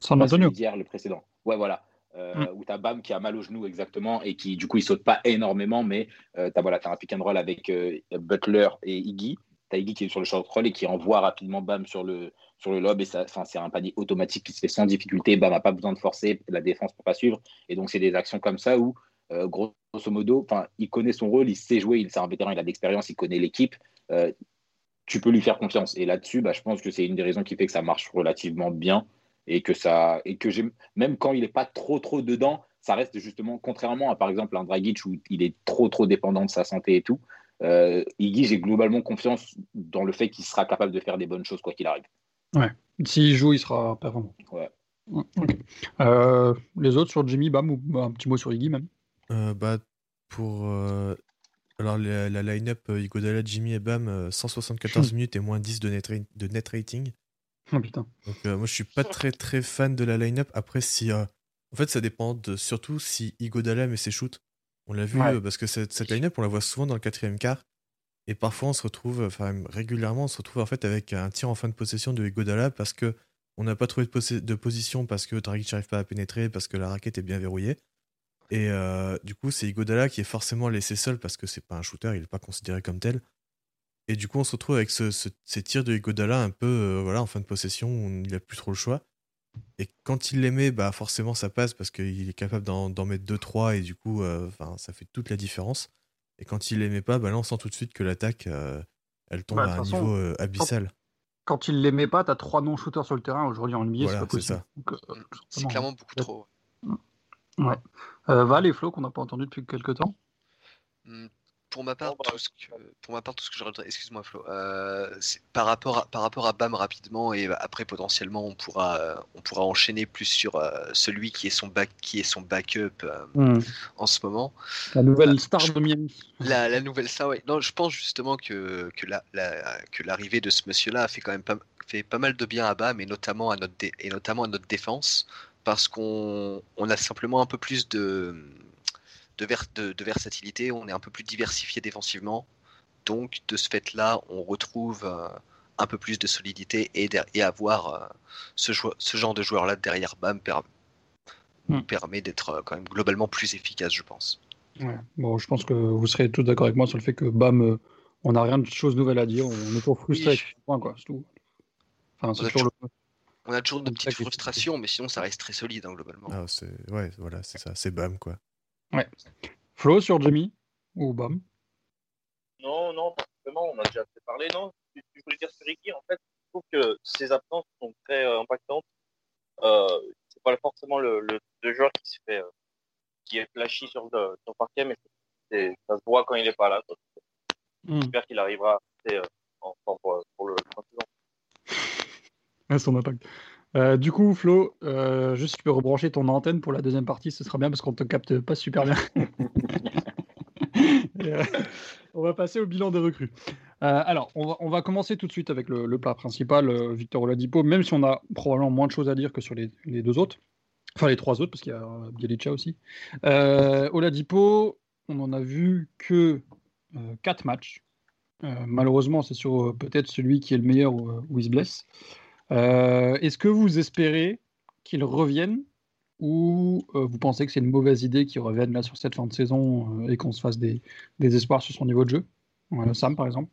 San Antonio. Hier, le précédent. Ouais, voilà. Euh, mm. où tu as Bam qui a mal au genou exactement et qui du coup il saute pas énormément, mais euh, tu as, voilà, as un pick and roll avec euh, Butler et Iggy. Iggy qui est sur le short roll et qui envoie rapidement Bam sur le, sur le lob et c'est un panier automatique qui se fait sans difficulté. Bam n'a pas besoin de forcer la défense pour pas suivre. Et donc c'est des actions comme ça où grosso modo, il connaît son rôle, il sait jouer, il c'est un vétéran, il a de l'expérience, il connaît l'équipe. tu peux lui faire confiance. Et là-dessus, bah, je pense que c'est une des raisons qui fait que ça marche relativement bien et que ça et que même quand il n'est pas trop trop dedans, ça reste justement contrairement à par exemple un Dragic où il est trop trop dépendant de sa santé et tout. Euh, Iggy, j'ai globalement confiance dans le fait qu'il sera capable de faire des bonnes choses quoi qu'il arrive. Ouais, s'il joue, il sera performant. Ouais. Euh, les autres sur Jimmy, bam, ou un petit mot sur Iggy même? Euh, bah pour alors la, line-up Igodala, Jimmy et Bam, 174 minutes et moins 10 de net, de net rating. Oh putain. Donc, euh, moi, je suis pas très très fan de la line-up. Après, si, euh, En fait, ça dépend de surtout si Igodala met ses shoots. On l'a vu Ouais. euh, parce que cette, cette line-up, on la voit souvent dans le quatrième quart. Et parfois, on se retrouve, enfin, même régulièrement, on se retrouve en fait avec un tir en fin de possession de Igodala parce que on n'a pas trouvé de, position, parce que Dragic n'arrive pas à pénétrer, parce que la raquette est bien verrouillée. Et euh, du coup, c'est Igodala qui est forcément laissé seul parce que c'est pas un shooter, il n'est pas considéré comme tel. Et du coup, on se retrouve avec ce- ce- ces tirs de Igodala un peu euh, voilà, en fin de possession où il n'a plus trop le choix. Et quand il les met, bah forcément ça passe parce qu'il est capable d'en mettre 2-3 et du coup, euh, ça fait toute la différence. Et quand il les met pas, bah là on sent tout de suite que l'attaque, euh, elle tombe Bah, à un façon, niveau euh, abyssal. Quand il les met pas, t'as trois non-shooters sur le terrain. Aujourd'hui en NBA, Voilà, c'est pas c'est possible. ça. Euh, C'est clairement beaucoup Ouais. trop. Ouais. Euh, Val et Flo, qu'on n'a pas entendu depuis quelques temps? Hmm, Pour ma part, Oh, bah, tout ce que, pour ma part, tout ce que je rajouterais, excuse-moi Flo, euh, par rapport à, par rapport à Bam rapidement et après potentiellement on pourra, euh, on pourra enchaîner plus sur euh, celui qui est son back, qui est son backup euh, en ce moment. La nouvelle star de Miami. La, la nouvelle ça, ouais. Non, je pense justement que, que, la, la- que l'arrivée de ce monsieur-là a fait quand même pas, fait pas mal de bien à Bam et notamment à notre, dé- et notamment à notre défense parce qu'on on a simplement un peu plus de, de, vers- de, de versatilité, on est un peu plus diversifié défensivement. Donc, de ce fait-là, on retrouve euh, un peu plus de solidité et, der- et avoir euh, ce, ce genre de joueur-là derrière Bam per- Hmm. permet d'être euh, quand même globalement plus efficace, je pense. Ouais. Bon, je pense que vous serez tous d'accord avec moi sur le fait que Bam, euh, on n'a rien de chose nouvelle à dire. On est toujours frustré Oui. avec ce point, quoi. C'est tout. Enfin, c'est On a toujours le. On a toujours de petites frustrations, mais sinon ça reste très solide hein, globalement. Ah, c'est ouais, voilà, c'est ça, c'est bam quoi. Flo sur Jimmy ou Bam? Non, non, pas on a déjà fait parler. Non, je voulais dire sur Ricky, en fait, je trouve que ses absences sont très euh, impactantes. Euh, c'est pas forcément le, le, le joueur qui se fait, euh, qui est flashy sur le, sur le parquet, mais ça se voit quand il est pas là. Hmm. J'espère qu'il arrivera euh, en forme pour, pour le prochain saison. Ouais, son impact. Euh, du coup, Flo, euh, juste tu peux rebrancher ton antenne pour la deuxième partie, ce sera bien parce qu'on te capte pas super bien. *laughs* Et, euh, on va passer au bilan des recrues. Euh, alors, on va, on va commencer tout de suite avec le, le plat principal, Victor Oladipo, même si on a probablement moins de choses à dire que sur les, les deux autres. Enfin, les trois autres, parce qu'il y a Bielica aussi. Oladipo, on en a vu que quatre matchs. Malheureusement, c'est sur peut-être celui qui est le meilleur où, où il se blesse. Euh, Est-ce que vous espérez qu'il revienne ou euh, vous pensez que c'est une mauvaise idée qu'il revienne là sur cette fin de saison euh, et qu'on se fasse des, espoirs sur son niveau de jeu? Sam, par exemple?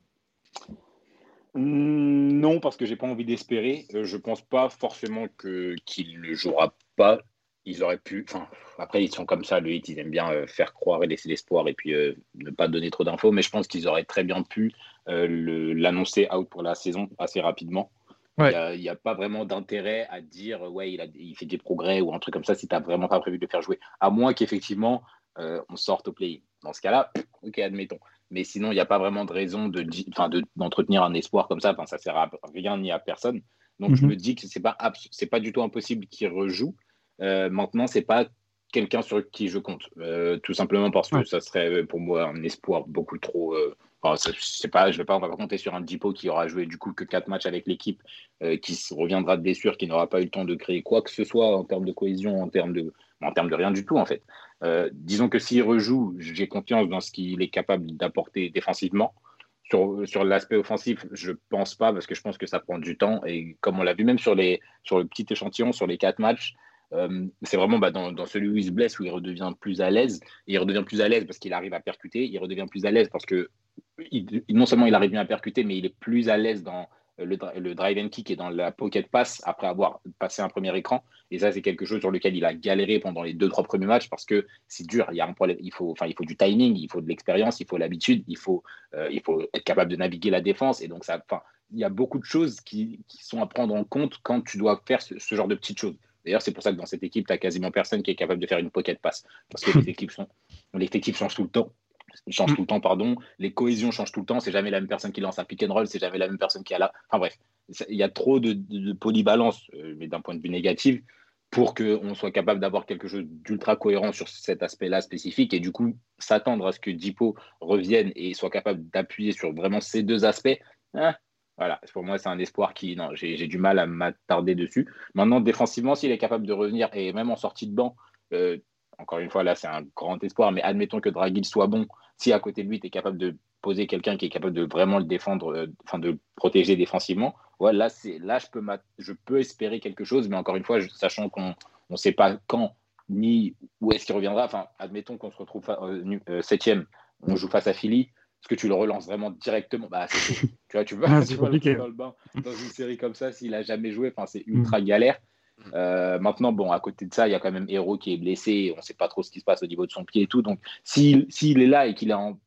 Hmm, Non, parce que j'ai pas envie d'espérer. Je pense pas forcément qu'il ne jouera pas. Ils auraient pu. Enfin, après, ils sont comme ça, le ils aiment bien faire croire et laisser l'espoir et puis ne pas donner trop d'infos. Mais je pense qu'ils auraient très bien pu l'annoncer out pour la saison assez rapidement. Il Ouais. n'y a, pas vraiment d'intérêt à dire ouais, il, a, il fait des progrès ou un truc comme ça si tu n'as vraiment pas prévu de le faire jouer. À moins qu'effectivement, euh, on sorte au play. Dans ce cas-là, ok, admettons. Mais sinon, il n'y a pas vraiment de raison de, enfin, de- d'entretenir un espoir comme ça. Enfin, ça sert à rien ni à personne. Donc, je Mhm. me dis que c'est pas abs- c'est pas du tout impossible qu'il rejoue. Euh, maintenant, c'est pas quelqu'un sur qui je compte. Euh, tout simplement parce que Ouais. ça serait pour moi un espoir beaucoup trop. Enfin, c'est pas, je vais pas, on va pas compter sur un Dippo qui aura joué du coup que quatre matchs avec l'équipe, euh, qui reviendra de blessure, qui n'aura pas eu le temps de créer quoi que ce soit en termes de cohésion, en termes de, rien du tout en fait. Euh, disons que s'il rejoue, j'ai confiance dans ce qu'il est capable d'apporter défensivement. Sur, l'aspect offensif, je pense pas parce que je pense que ça prend du temps et comme on l'a vu même sur le petit échantillon sur les quatre matchs, euh, c'est vraiment bah, dans, dans celui où il se blesse où il redevient plus à l'aise. Il redevient plus à l'aise parce qu'il arrive à percuter. Il redevient plus à l'aise parce que il- non seulement il arrive bien à percuter, mais il est plus à l'aise dans le, dri- le drive and kick et dans la pocket pass après avoir passé un premier écran. Et ça, c'est quelque chose sur lequel il a galéré pendant les deux, trois premiers matchs parce que c'est dur. Il y a un problème. Il faut, enfin, il faut du timing, il faut de l'expérience, il faut l'habitude, il faut, euh, il faut être capable de naviguer la défense. Et donc, ça, enfin, il y a beaucoup de choses qui, qui sont à prendre en compte quand tu dois faire ce, ce genre de petites choses. D'ailleurs, c'est pour ça que dans cette équipe, tu n'as quasiment personne qui est capable de faire une pocket pass. Parce que les *laughs* équipes sont, l'effectif change tout le temps. Change tout le temps, pardon. Les cohésions changent tout le temps. C'est jamais la même personne qui lance un pick and roll. C'est jamais la même personne qui a là. Enfin bref, il y a trop de, de- de polyvalence, euh, mais d'un point de vue négatif, pour qu'on soit capable d'avoir quelque chose d'ultra cohérent sur cet aspect-là spécifique. Et du coup, s'attendre à ce que Dipo revienne et soit capable d'appuyer sur vraiment ces deux aspects, hein, voilà, pour moi, c'est un espoir qui. Non, j'ai j'ai du mal à m'attarder dessus. Maintenant, défensivement, s'il est capable de revenir, et même en sortie de banc, euh, encore une fois, là, c'est un grand espoir, mais admettons que Dragic soit bon. Si à côté de lui, tu es capable de poser quelqu'un qui est capable de vraiment le défendre, euh, enfin de le protéger défensivement, là, là je, peux je peux espérer quelque chose, mais encore une fois, sachant qu'on ne sait pas quand ni où est-ce qu'il reviendra. Enfin, admettons qu'on se retrouve euh, euh, septième, on joue face à Philly. Est-ce que tu le relances vraiment directement? Bah, Tu vois, tu vas, Ah, *laughs* tu vas le dans le bain dans une série comme ça s'il a jamais joué. Enfin, c'est Mm. ultra galère. Euh, maintenant, bon, à côté de ça, il y a quand même Hero qui est blessé. On ne sait pas trop ce qui se passe au niveau de son pied et tout. Donc, s'il est là et qu'il est en,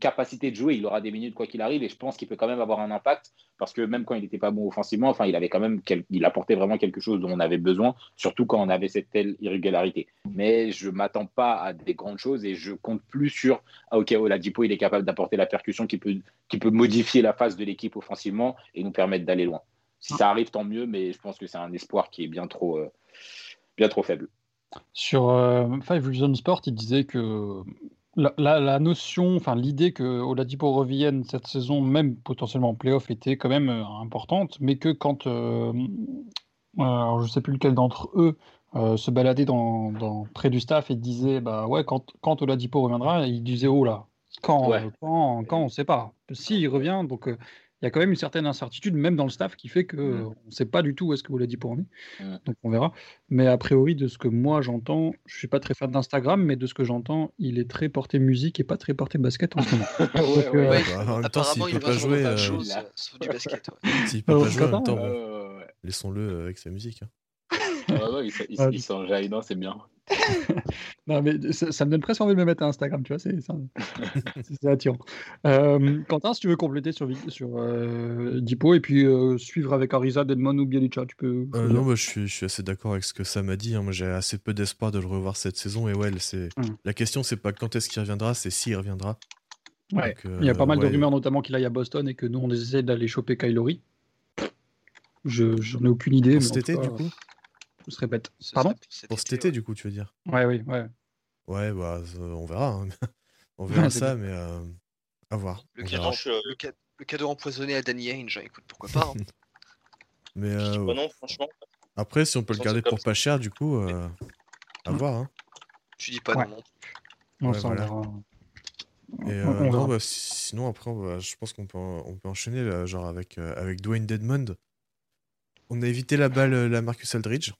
capacité de jouer, il aura des minutes quoi qu'il arrive. Et je pense qu'il peut quand même avoir un impact parce que même quand il n'était pas bon offensivement, enfin, il avait quand même, il apportait vraiment quelque chose dont on avait besoin, surtout quand on avait cette telle irrégularité. Mais je m'attends pas à des grandes choses et je compte plus sur ah ok Oladipo il est capable d'apporter la percussion qui peut qui peut modifier la phase de l'équipe offensivement et nous permettre d'aller loin. Si ça arrive tant mieux, mais je pense que c'est un espoir qui est bien trop euh, bien trop faible. Sur euh, Five Reasons Sport, il disait que la, la- la notion, enfin l'idée que Oladipo revienne cette saison, même potentiellement en playoff, était quand même euh, importante, mais que quand, euh, alors je sais plus lequel d'entre eux, se baladait dans, dans- près du staff et disait, bah ouais, quand, quand Oladipo reviendra, il disait, oh là, quand, Ouais. quand, quand, on ne sait pas. Si il revient, donc il y a quand même une certaine incertitude, même dans le staff, qui fait que Mm. euh, on ne sait pas du tout où est-ce que Oladipo en est. Mm. Donc on verra. Mais a priori, de ce que moi j'entends, je suis pas très fan d'Instagram, mais de ce que j'entends, il est très porté musique et pas très porté basket en ce moment. *laughs* Ouais, Donc, ouais. euh, Ouais, bah, en même temps, s'il apparemment, il peut va pas jouer, euh, choses, là. *laughs* euh, sauf du basket. ouais. *laughs* S'il peut Alors, pas jouer en même temps, Ouais, bon, ouais, ouais. laissons-le euh, avec sa musique. hein. Ouais, ouais, il il il s'enjaille, c'est bien. *laughs* Non, mais ça, ça me donne presque envie de me mettre à Instagram, tu vois, c'est ça- *laughs* attirant. Euh, Quentin, si tu veux compléter sur, sur euh, Dipo et puis euh, suivre avec Ariza, Deadmon ou Bielica, tu peux. Non, moi, je suis, je suis assez d'accord avec ce que Sam a dit. hein. Moi, j'ai assez peu d'espoir de le revoir cette saison. Et ouais, c'est Mm. la question, c'est pas quand est-ce qu'il reviendra, c'est s'il reviendra. Ouais. Donc, Il y a pas mal de rumeurs, notamment qu'il aille à Boston et que nous, on essaie d'aller choper Kylori. Je j'en ai aucune idée. Cet été, du coup? Se répète. Ce Pardon cet Pour cet été, été, ouais. du coup, tu veux dire Ouais, oui, ouais. Ouais, bah, euh, on verra. hein. *laughs* on *laughs* verra Ouais, ça, mais euh, à voir. Le cadeau, verra. Non, je- le, ca- le cadeau empoisonné à Danny Ainge, écoute, pourquoi pas. hein. *laughs* Mais euh, pas non, franchement. après, si on peut le garder pour pas cher, du coup, euh, à Mm. voir. hein. Tu dis pas Ouais. non Ouais, voilà. verra. Et euh, on non, bah, sinon, après, je pense qu'on peut, en- on peut enchaîner, là, genre avec, euh, avec Dwayne Dedmond. On a évité la balle, la Marcus Aldridge.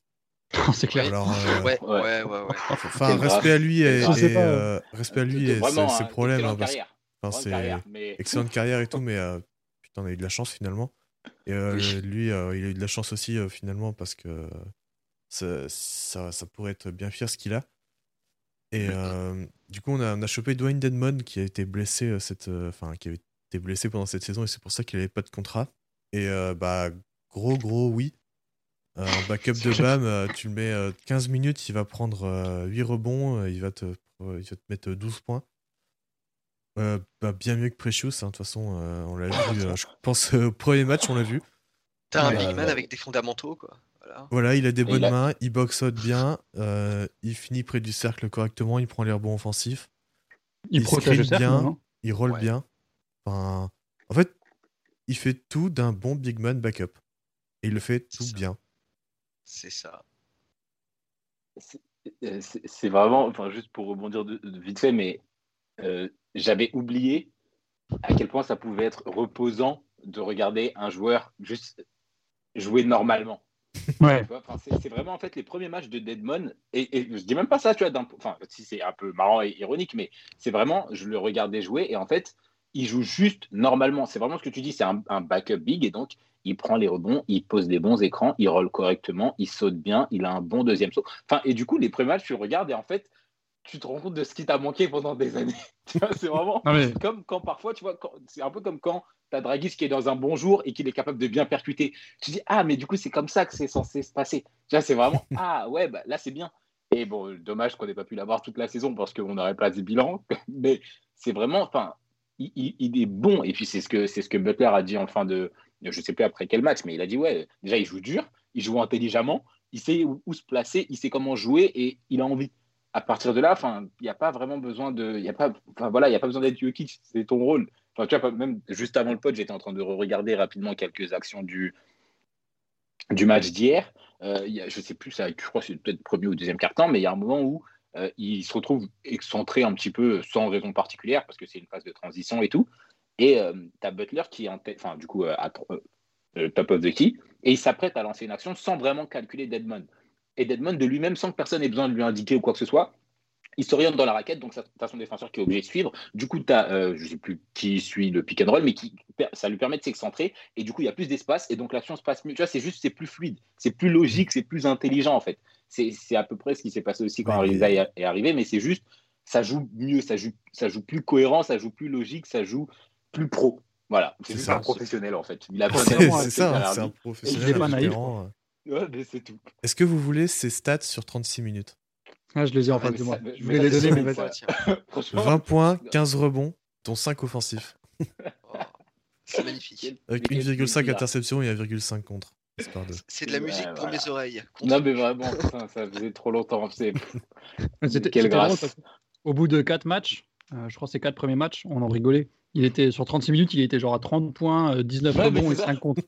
*laughs* c'est clair. Alors, euh, Ouais, Ouais. ouais, ouais, ouais. *laughs* Enfin, Quel respect à lui et, pas. euh, respect à lui et Vraiment, ses, ses hein, problèmes. excellente hein, parce- carrière, enfin, c'est mais excellente carrière et tout, mais euh, putain, on a eu de la chance finalement. Et euh, Oui. lui, euh, il a eu de la chance aussi euh, finalement parce que ça, ça, ça pourrait être bien pire ce qu'il a. Et euh, du coup, on a, on a chopé Dwayne Dedmon qui a été blessé euh, cette, euh, enfin, qui avait été blessé pendant cette saison et c'est pour ça qu'il n'avait pas de contrat. Et euh, bah gros gros oui. Euh, en backup de Bam, euh, tu le mets euh, 15 minutes, il va prendre euh, 8 rebonds, euh, il, va te, euh, il va te mettre 12 points. Euh, bah, bien mieux que Precious, hein, de toute façon, euh, on l'a vu. euh, je pense euh, au premier match, on l'a vu. T'as un big man avec des fondamentaux, quoi. Voilà. Voilà, il a des Et bonnes il a- mains, il boxe out bien, euh, il finit près du cercle correctement, il prend les rebonds offensifs, Il, il protège cercle, bien. il roll Ouais. bien. Enfin, en fait, il fait tout d'un bon big man backup. Et il le fait tout bien. C'est ça. c'est euh, c'est- vraiment, enfin juste pour rebondir de, de vite fait, mais euh, j'avais oublié à quel point ça pouvait être reposant de regarder un joueur juste jouer normalement. Ouais. C'est vraiment en fait les premiers matchs de Deadmon et, et je dis même pas ça, tu vois, enfin si c'est un peu marrant et ironique, mais c'est vraiment, je le regardais jouer et en fait, il joue juste normalement. C'est vraiment ce que tu dis, c'est un, un backup big et donc il prend les rebonds, il pose des bons écrans, il roll correctement, il saute bien, il a un bon deuxième saut. Enfin et du coup les premiers matchs, tu regardes et en fait, tu te rends compte de ce qui t'a manqué pendant des années. *laughs* C'est vraiment mais comme quand parfois, tu vois, c'est un peu comme quand tu as Dragis qui est dans un bon jour et qu'il est capable de bien percuter. Tu dis, ah, mais du coup, c'est comme ça que c'est censé se passer. Tu c'est vraiment, *laughs* ah, ouais, bah, là, c'est bien. Et bon, dommage qu'on n'ait pas pu l'avoir toute la saison parce qu'on n'aurait pas de bilan. *laughs* Mais c'est vraiment, enfin, il, il- il est bon. Et puis, c'est ce, que, c'est ce que Butler a dit en fin de, je sais plus après quel match, mais il a dit, ouais, déjà, il joue dur, il joue intelligemment, il sait où, se placer, il sait comment jouer et il a envie à partir de là, il n'y a pas vraiment besoin de, il a pas, voilà, il a pas besoin d'être Jokic, c'est ton rôle. Enfin, tu vois, même juste avant le pod, j'étais en train de regarder rapidement quelques actions du du match d'hier. Euh, je sais plus, je crois que c'est peut-être premier ou deuxième quart-temps, mais il y a un moment où euh, il se retrouve excentré un petit peu sans raison particulière, parce que c'est une phase de transition et tout. Et tu as Butler qui est en tête, enfin, du coup, euh, à euh, euh, top of the key, et il s'apprête à lancer une action sans vraiment calculer Deadman. Et Deadman, de lui-même, sans que personne ait besoin de lui indiquer ou quoi que ce soit, il s'oriente dans la raquette, donc ça- t'as son défenseur qui est obligé de suivre. Du coup, tu as, je sais plus qui suit le pick and roll, mais qui, ça lui permet de s'excentrer, et du coup, il y a plus d'espace, et donc l'action se passe mieux. Tu vois, c'est juste, c'est plus fluide, c'est plus logique, c'est plus intelligent, en fait. C'est à peu près ce qui s'est passé aussi quand Ariza est arrivé, mais c'est juste, ça joue mieux, ça joue, ça joue plus cohérent, ça joue plus logique, ça joue plus pro. Voilà, c'est juste ça. un professionnel, en fait. Il a *laughs* pas C'est ça, c'est un il professionnel. est pas un naïf, vétéran. Ouais, mais c'est tout. Est-ce que vous voulez ces stats sur 36 minutes? Ah, je les ai en Ouais, face de moi. ça- Je vais les ça, donner, mais vas-y. quoi. Tiens. *laughs* Franchement, 20 points, 15 rebonds, dont 5 offensifs. *laughs* C'est magnifique. Avec Mais quel 1,5 plaisir. interception et 1,5 contre. C'est de la Ouais, musique pour voilà. mes oreilles. Non, mais vraiment, putain, ça faisait trop longtemps. C'était Quelle drôle grâce. Au bout de 4 matchs, euh, je crois que c'est 4 premiers matchs, on en rigolait. Il était sur 36 minutes, il était genre à 30 points, euh, 19 Ouais, mais rebonds et *laughs* c'est ça. 5 contre.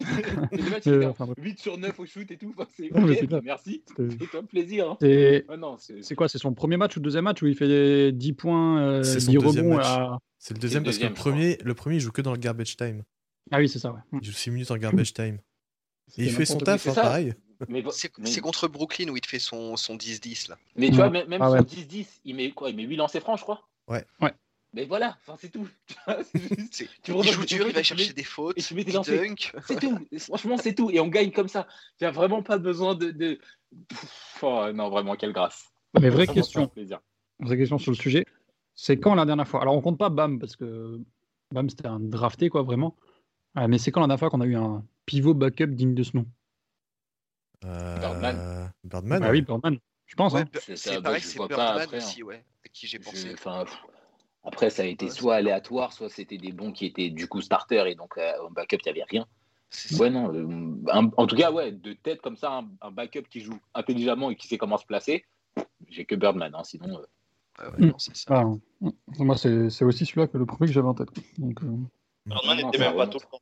Et le match, Euh, enfin, bref. 8 sur 9 au shoot et tout. Enfin, c'est Ouais, c'est merci. C'était- Fais-toi plaisir. hein. C'est Ouais, c'est c'est quoi C'est son premier match ou deuxième match où il fait 10 points, euh, C'est son 10 deuxième rebonds match. à... C'est le deuxième parce que le premier, le premier, il joue que dans le garbage time. Ah oui, c'est ça, ouais. Il joue 6 minutes en *laughs* garbage time. Et il fait son taf, hein, C'est pareil. Mais, C'est mais- c'est contre Brooklyn où il te fait son, son 10-10 là. mais tu vois, Ouais. même, même Ah ouais. 10-10, il met quoi Il met 8 lancers francs, je crois? Ouais. Ouais. Mais voilà, enfin, c'est tout. *laughs* Juste- Tu il joue dur, il va chercher des fautes, et tu mets des. C'est tout. Franchement, c'est tout. Et on gagne comme ça. Il n'y a vraiment pas besoin de. de... Pff, oh, non, vraiment, quelle grâce. Mais vraie question, vraie question sur le sujet, c'est quand la dernière fois? Alors on compte pas Bam parce que Bam c'était un drafté quoi vraiment. Ah, mais c'est quand la dernière fois qu'on a eu un pivot backup digne de ce nom? Euh, Birdman. Birdman. Bah oui, Birdman, je pense. Ouais, hein. C'est pareil, je c'est vois pas Birdman après, hein. aussi, ouais, à qui j'ai pensé. enfin, pff, après, ça a été Ouais, soit aléatoire, soit c'était des bons qui étaient du coup starters et donc euh, en backup, il n'y avait rien. Ouais, non. euh, un- en tout cas, ouais, de tête comme ça, un, un backup qui joue intelligemment et qui sait comment se placer, j'ai que Birdman. hein, sinon, euh, Ouais, ouais, Mm. non, c'est ça. Ah, moi c'est c'est aussi celui-là que le premier que j'avais en tête. Donc, euh, Birdman Non, n'était même pas tout le temps.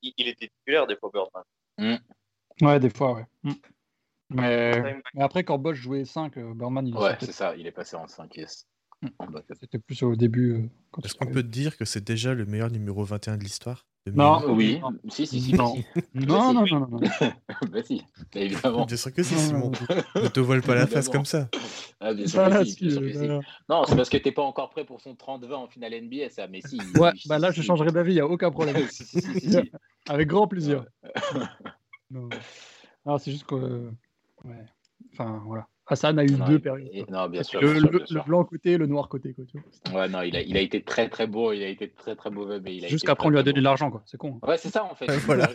Il, il était titulaire des fois, Birdman. Ouais, des fois, ouais. Mm. Mais, mais après, quand Bosch jouait 5, euh, Birdman, il ouais, c'est ça, il est passé en 5 yes. Mm. En backup. C'était plus au début. euh, Est-ce qu'on peut te dire que c'est déjà le meilleur numéro 21 de l'histoire Non. Oui, Non. si, si, si. Non. si. Non, non, non, non. *laughs* bah si, bah, évidemment. Bien sûr que si, Simon. Ne te voile pas la face comme ça. Ah, bien sûr Voilà, que si, si, bien sûr que si. voilà. Non, c'est parce que t'es pas encore prêt pour son 30-20 en finale NBA, ça, mais si. Ouais, si, bah là, si, je si. changerai d'avis, il n'y a aucun problème. *laughs* Si, si, si, si, si. Avec grand plaisir. *laughs* Non, Non, c'est juste que. euh, Ouais. Enfin, voilà. Hassan a eu Non, deux périodes. et- non, bien sûr. le, bien sûr, le- bien sûr. le blanc côté, le noir côté. Quoi, tu vois. Ouais, non, il a, il a été très très beau, il a été très très mauvais, mais il a Juste été qu'après, très, on lui a donné de l'argent, quoi. C'est con. hein. Ouais, c'est ça en fait. Ouais, *laughs* voilà.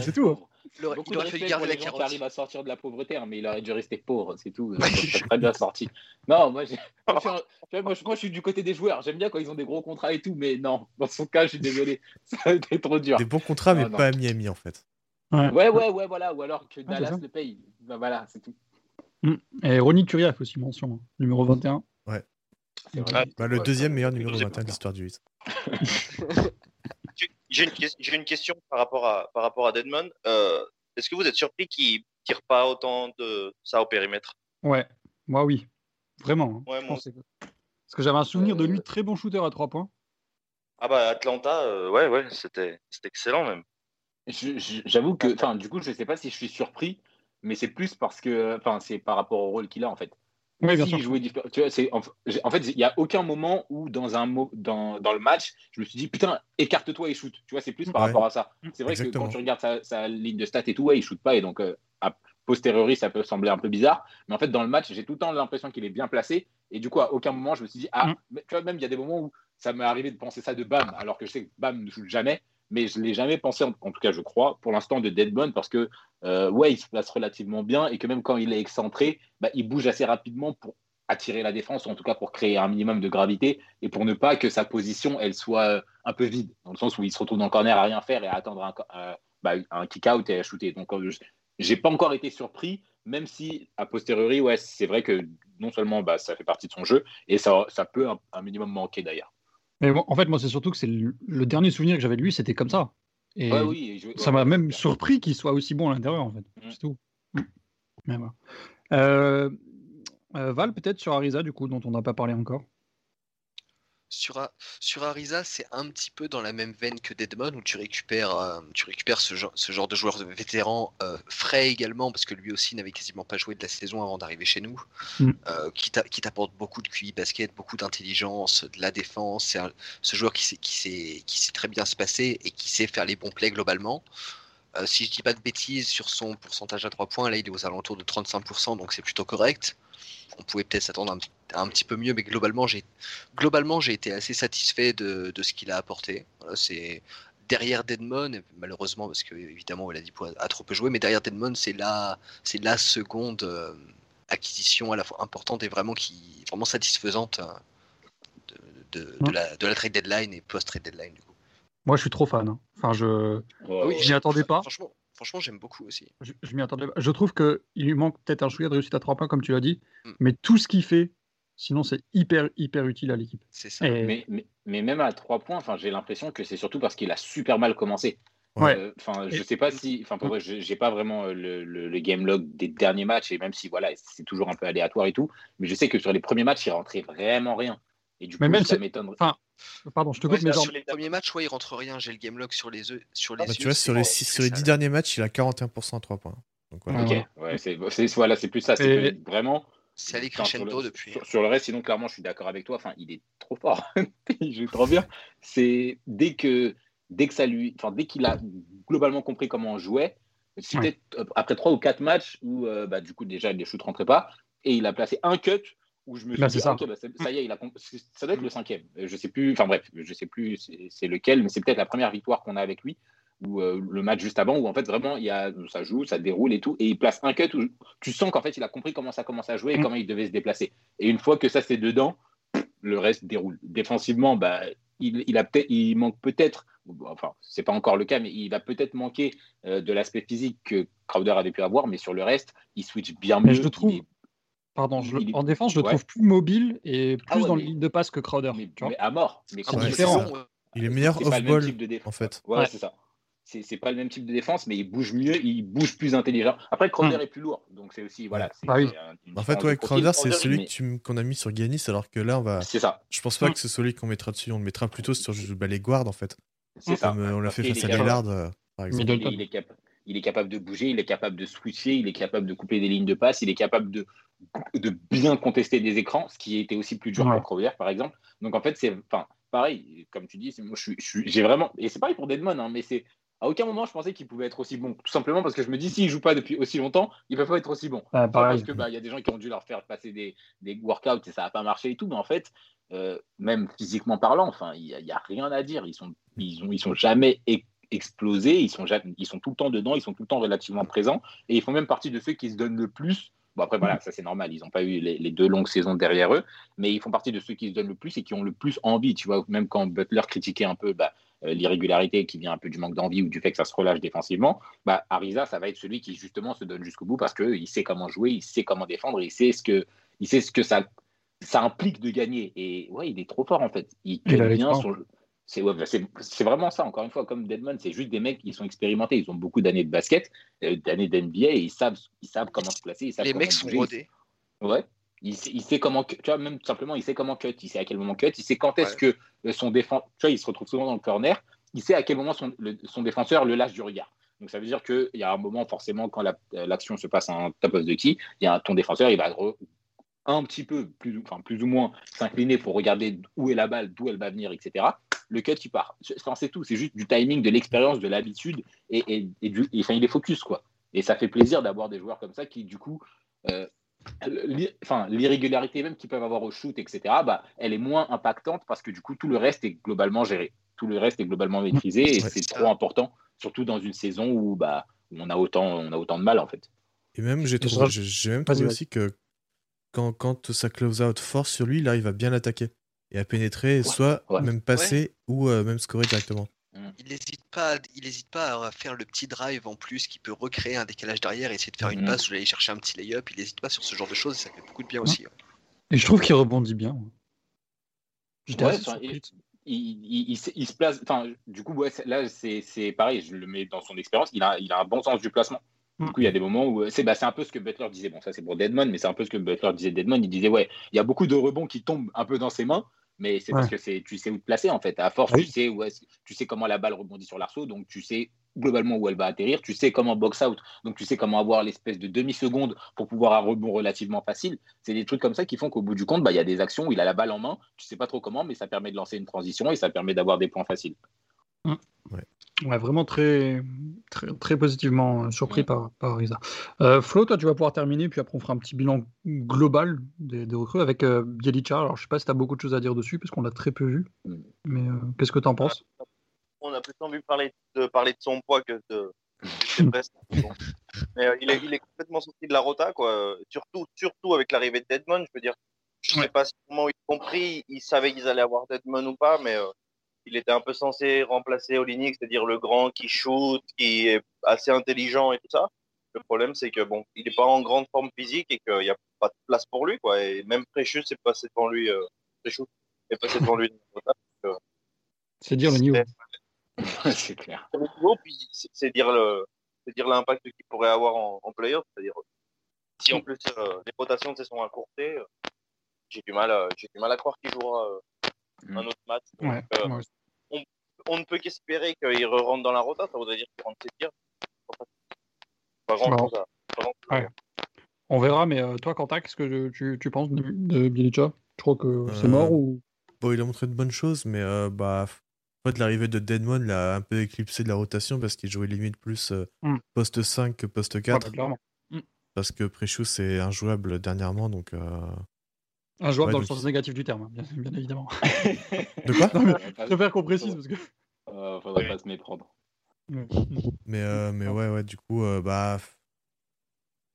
C'est tout, hein. Il aurait, Beaucoup il de aurait fallu garder la carotte. arrivent à sortir de la pauvreté, hein, mais il aurait dû rester pauvre, c'est tout. *laughs* Ça serait très bien sorti. Non, moi, j'ai- *laughs* moi, je suis un- moi, je, moi, je suis du côté des joueurs. J'aime bien quand ils ont des gros contrats et tout, mais non, dans son cas, je suis désolé. Ça a été trop dur. Des bons contrats, mais Ah, pas à Miami en fait. Ouais. Ouais, ouais, voilà. Ou alors que c'est Dallas le paye. Ben voilà, c'est tout. Et Ronnie Curia fait aussi mention, hein, numéro 21. C'est vrai. Ouais. Bah, le Ouais, deuxième meilleur le numéro deuxième 21 de l'histoire du 8. Tu- J'ai une, question par rapport à, par rapport à Deadman. Euh, Est-ce que vous êtes surpris qu'il tire pas autant de ça au périmètre? Ouais, moi oui. Vraiment. hein. Ouais, moi que Parce que j'avais un souvenir de Euh, lui très bon shooter à 3 points. Ah bah Atlanta, euh, ouais, ouais, c'était c'était excellent même. J'avoue que, enfin, du coup, je sais pas si je suis surpris, mais c'est plus parce que, enfin, c'est par rapport au rôle qu'il a en fait. Oui, bien Si sûr. tu vois, c'est en, fait, il n'y a aucun moment où dans un dans, dans le match, je me suis dit putain, écarte-toi et shoot. Tu vois, c'est plus par Ouais. rapport à ça. C'est vrai Exactement. que quand tu regardes sa, sa ligne de stats et tout, ouais, il shoot pas et donc euh, a posteriori, ça peut sembler un peu bizarre, mais en fait, dans le match, j'ai tout le temps l'impression qu'il est bien placé et du coup, à aucun moment, je me suis dit ah, Mm. tu vois, même il y a des moments où ça m'est arrivé de penser ça de Bam, alors que je sais que Bam ne shoot jamais. Mais je l'ai jamais pensé, en, tout cas je crois, pour l'instant de Deadbone, parce que euh, ouais, il se place relativement bien et que même quand il est excentré, bah, il bouge assez rapidement pour attirer la défense, ou en tout cas pour créer un minimum de gravité et pour ne pas que sa position elle soit euh, un peu vide, dans le sens où il se retrouve dans le corner à rien faire et à attendre un, euh, bah, kick-out et à shooter. Donc je- j'ai pas encore été surpris, même si a posteriori, ouais, c'est vrai que non seulement bah, ça fait partie de son jeu et ça, ça peut un minimum manquer d'ailleurs. Mais bon, en fait, moi, c'est surtout que c'est le, le dernier souvenir que j'avais de lui, c'était comme ça. Et Ouais, oui, et je- ça m'a même surpris qu'il soit aussi bon à l'intérieur, en fait. Mm. C'est tout. Mm. Mais voilà. Euh, euh, Val, peut-être sur Ariza, du coup, dont on n'a pas parlé encore. Sur, sur Ariza, c'est un petit peu dans la même veine que Deadmon, où tu récupères, euh, tu récupères ce, genre, ce genre de joueur vétéran, euh, frais également, parce que lui aussi n'avait quasiment pas joué de la saison avant d'arriver chez nous, Mm. euh, qui t'a- qui t'apporte beaucoup de QI basket, beaucoup d'intelligence, de la défense. C'est ce joueur qui sait, qui, sait, qui sait très bien se passer et qui sait faire les bons plays globalement. Euh, si je dis pas de bêtises sur son pourcentage à 3 points, là il est aux alentours de 35%, donc c'est plutôt correct. On pouvait peut-être s'attendre un, petit- à un petit peu mieux, mais globalement j'ai globalement j'ai été assez satisfait de, de ce qu'il a apporté. Voilà, c'est derrière Deadmon, malheureusement parce que évidemment Oladipo a, a trop peu joué, mais derrière Deadmon c'est la c'est la seconde euh, acquisition à la fois importante et vraiment qui vraiment satisfaisante euh, de, de- de Ouais. la, de la trade deadline et post trade deadline du coup. Moi, je suis trop fan. hein. Enfin, je, m'y attendais pas. Franchement, franchement j'aime beaucoup aussi. Je, je m'y attendais pas. Je trouve qu'il lui manque peut-être un chouïa de réussite à trois points, comme tu l'as dit. Mm. Mais tout ce qu'il fait, sinon, c'est hyper, hyper utile à l'équipe. C'est ça. Et- Mais, mais, mais même à trois points, enfin, j'ai l'impression que c'est surtout parce qu'il a super mal commencé. Ouais. Euh, Enfin, je Et- sais pas si, enfin, pour vrai, je- j'ai pas vraiment euh, le, le- le game log des derniers matchs et même si voilà, c'est toujours un peu aléatoire et tout, mais je sais que sur les premiers matchs, il rentrait vraiment rien. Et du Mais coup, même ça c'est- m'étonne. enfin, Pardon, je te Ouais, coupe, mais là, genre, sur les premiers matchs, ouais, il rentre rien. J'ai le game log sur les, sur les Bah, yeux. tu vois, sur les, c'est six- très sur les sale. 10 derniers matchs, il a 41% à 3 points. Donc voilà. Ouais. Ok, ouais, c'est voilà, c'est plus ça. C'est Et- vraiment. C'est allé sur crescendo le- depuis. Sur, sur le reste, sinon, clairement, je suis d'accord avec toi. Enfin, il est trop fort. *laughs* il joue trop bien. C'est dès que, dès que ça lui, enfin, dès qu'il a globalement compris comment on jouait, c'était euh, après trois ou quatre matchs où, euh, bah, du coup, déjà, les shoots rentraient pas et il a placé un cut où je me suis dit, ça. bah, ça y est, il a, comp- ça doit être le cinquième. Euh, Je sais plus, enfin bref, je sais plus c'est- lequel, mais c'est peut-être la première victoire qu'on a avec lui ou euh, le match juste avant où en fait vraiment il y a ça joue, ça déroule et tout et il place un cut où tu sens qu'en fait il a compris comment ça commence à jouer et Mm. comment il devait se déplacer. Et une fois que ça c'est dedans, le reste déroule. Défensivement, bah il, il a peut-être il manque peut-être enfin c'est pas encore le cas mais il va peut-être manquer euh, de l'aspect physique que Crowder avait pu avoir mais sur le reste, il switch bien Mais mieux. je le il trouve- est- pardon, je le- en défense, je le Ouais. trouve plus mobile et plus Ah ouais, dans mais- les lignes de passe que Crowder. mais, tu vois. mais à mort. Mais c'est différent. Il est meilleur c'est pas le même off-ball, type de défense. en fait. Ouais, Ouais. c'est ça. C'est pas le même type de défense, mais il bouge mieux, il bouge plus intelligent. Après, Crowder Hmm. est plus lourd, donc c'est aussi voilà. Bah oui. c'est un- une En fait, ouais. Crowder, c'est celui mais- qu'on a mis sur Giannis, alors que là, on va. C'est ça, Je pense pas Mm. que c'est celui qu'on mettra dessus, on le mettra plutôt sur bah, les guards, en fait. c'est ça. Comme euh, on l'a fait face à Lillard, euh, par exemple. Il est, il est capable de bouger, il est capable de switcher, il est capable de couper des lignes de passe, il est capable de, de bien contester des écrans, ce qui était aussi plus dur Ouais. pour Crowder, par exemple. Donc en fait, c'est enfin, pareil, comme tu dis, moi, j'ai vraiment. Et c'est pareil pour Deadmon, hein, mais c'est. À aucun moment, je pensais qu'il pouvait être aussi bon. Tout simplement parce que je me dis, s'il joue pas depuis aussi longtemps, il peut pas être aussi bon. Ah, parce que bah, il y a des gens qui ont dû leur faire passer des, des workouts et ça n'a pas marché et tout, mais en fait, euh, même physiquement parlant, enfin, il n'y a, a rien à dire. Ils sont, ils ont, ils sont jamais e- explosés, ils sont, ils sont tout le temps dedans, ils sont tout le temps relativement présents et ils font même partie de ceux qui se donnent le plus. Bon après voilà, ça c'est normal, ils n'ont pas eu les, les deux longues saisons derrière eux, mais ils font partie de ceux qui se donnent le plus et qui ont le plus envie. Tu vois, même quand Butler critiquait un peu bah, euh, l'irrégularité qui vient un peu du manque d'envie ou du fait que ça se relâche défensivement, bah, Ariza, ça va être celui qui justement se donne jusqu'au bout parce qu'il sait comment jouer, il sait comment défendre, il sait ce que, il sait ce que ça, ça implique de gagner. Et ouais, il est trop fort en fait. Il Il bien son jeu. C'est ouais, bah, vraiment ça, encore une fois, comme Deadman, c'est juste des mecs qui sont expérimentés, ils ont beaucoup d'années de basket, euh, d'années d'NBA, et ils savent, ils savent comment se placer, ils savent Les mecs sont rodés. Ouais. Il sait, il sait comment, tu vois, même tout simplement, il sait comment cut, il sait à quel moment cut, il sait quand est-ce que euh, son défenseur, tu vois, il se retrouve souvent dans le corner, il sait à quel moment son, le- son défenseur le lâche du regard. Donc ça veut dire qu'il y a un moment, forcément, quand la- euh, l'action se passe en top of the key, il y a ton défenseur, il va re- un petit peu, plus, enfin, plus ou moins, s'incliner pour regarder où est la balle, d'où elle va venir, etc. Le cut, il part. Enfin, c'est tout, c'est juste du timing, de l'expérience, de l'habitude, et, et, et du, et, enfin, il est focus, quoi. Et ça fait plaisir d'avoir des joueurs comme ça qui, du coup, euh, l'irrégularité même qu'ils peuvent avoir au shoot, etc., bah, elle est moins impactante parce que du coup, tout le reste est globalement géré. Tout le reste est globalement maîtrisé et Ouais. c'est trop important, surtout dans une saison où, bah, où on, a autant, on a autant de mal, en fait. Et même, j'ai même trouvé aussi que quand, quand sa close-out force sur lui, il arrive à bien l'attaquer et à pénétrer, soit ouais. même passer ou euh, même scorer directement. Il n'hésite pas, il hésite pas à faire le petit drive en plus qui peut recréer un décalage derrière et essayer de faire une Mhm. passe ou aller chercher un petit layup. Il n'hésite pas sur ce genre de choses et ça fait beaucoup de bien aussi. hein. Et je trouve qu'il rebondit bien. Il, il- il se- il se place. Enfin, du coup, là, c'est c'est pareil. Je le mets dans son expérience. Il a, il a un bon sens du placement. Du coup, il y a des moments où c'est bah, c'est un peu ce que Butler disait. Bon, ça c'est pour Deadmon, mais c'est un peu ce que Butler disait Deadmon. Il disait ouais, il y a beaucoup de rebonds qui tombent un peu dans ses mains, mais c'est parce que c'est tu sais où te placer en fait. À force, Ah oui. tu sais où est-ce- tu sais comment la balle rebondit sur l'arceau, donc tu sais globalement où elle va atterrir. Tu sais comment box out, donc tu sais comment avoir l'espèce de demi seconde pour pouvoir un rebond relativement facile. C'est des trucs comme ça qui font qu'au bout du compte, bah, il y a des actions où il a la balle en main. Tu sais pas trop comment, mais ça permet de lancer une transition et ça permet d'avoir des points faciles. Ouais, vraiment très, très, très positivement euh, surpris Ouais. par, par Ariza. Euh, Flo, toi, tu vas pouvoir terminer, puis après, on fera un petit bilan global des, des recrues avec euh, Bielica. Alors, je sais pas si tu as beaucoup de choses à dire dessus, parce qu'on l'a très peu vu. Mais euh, qu'est-ce que tu en penses? On a plus envie de parler de, parler de son poids que de. Bon. Mais euh, il, est, il est complètement sorti de la rota, quoi. Surtout, surtout avec l'arrivée de Deadmon, je veux dire. Je Ouais. sais pas si comment ils ont compris, ils savaient qu'ils allaient avoir Deadmon ou pas, mais euh, il était un peu censé remplacer Olinik, c'est-à-dire le grand qui shoot, qui est assez intelligent et tout ça. Le problème, c'est que bon, il n'est pas en grande forme physique et qu'il n'y a pas de place pour lui, quoi. Et même Precious est passé devant lui. Euh, Precious *laughs* est passé devant lui. C'est dire le niveau. c'est clair. c'est dire le c'est dire l'impact qu'il pourrait avoir en, en playoff, c'est-à-dire si en plus euh, les rotations de saison encurtées, euh, j'ai du mal à, j'ai du mal à croire qu'il jouera euh, Mm. un autre match. Donc, Ouais, euh, on ne peut qu'espérer qu'il re rentre dans la rota, ça voudrait dire qu'il rentre septième. Pas grand chose à. Ouais. On verra, mais euh, toi, Quentin, qu'est-ce que tu, tu penses de, de Bielica Tu crois que c'est Euh, mort ou? Bon, il a montré de bonnes choses, mais euh, bah, en fait, l'arrivée de Deadmon l'a un peu éclipsé de la rotation parce qu'il jouait limite plus euh, Hmm. poste 5 que poste Ouais, 4. bah, clairement. parce que Precious est injouable dernièrement, donc. euh, Un joueur Ouais, dans le sens négatif du terme, hein, bien, bien évidemment. *laughs* De quoi Non, mais Je préfère qu'on précise parce que. euh, faudrait pas se méprendre. Mais, euh, mais ouais, ouais, du coup, euh, bah.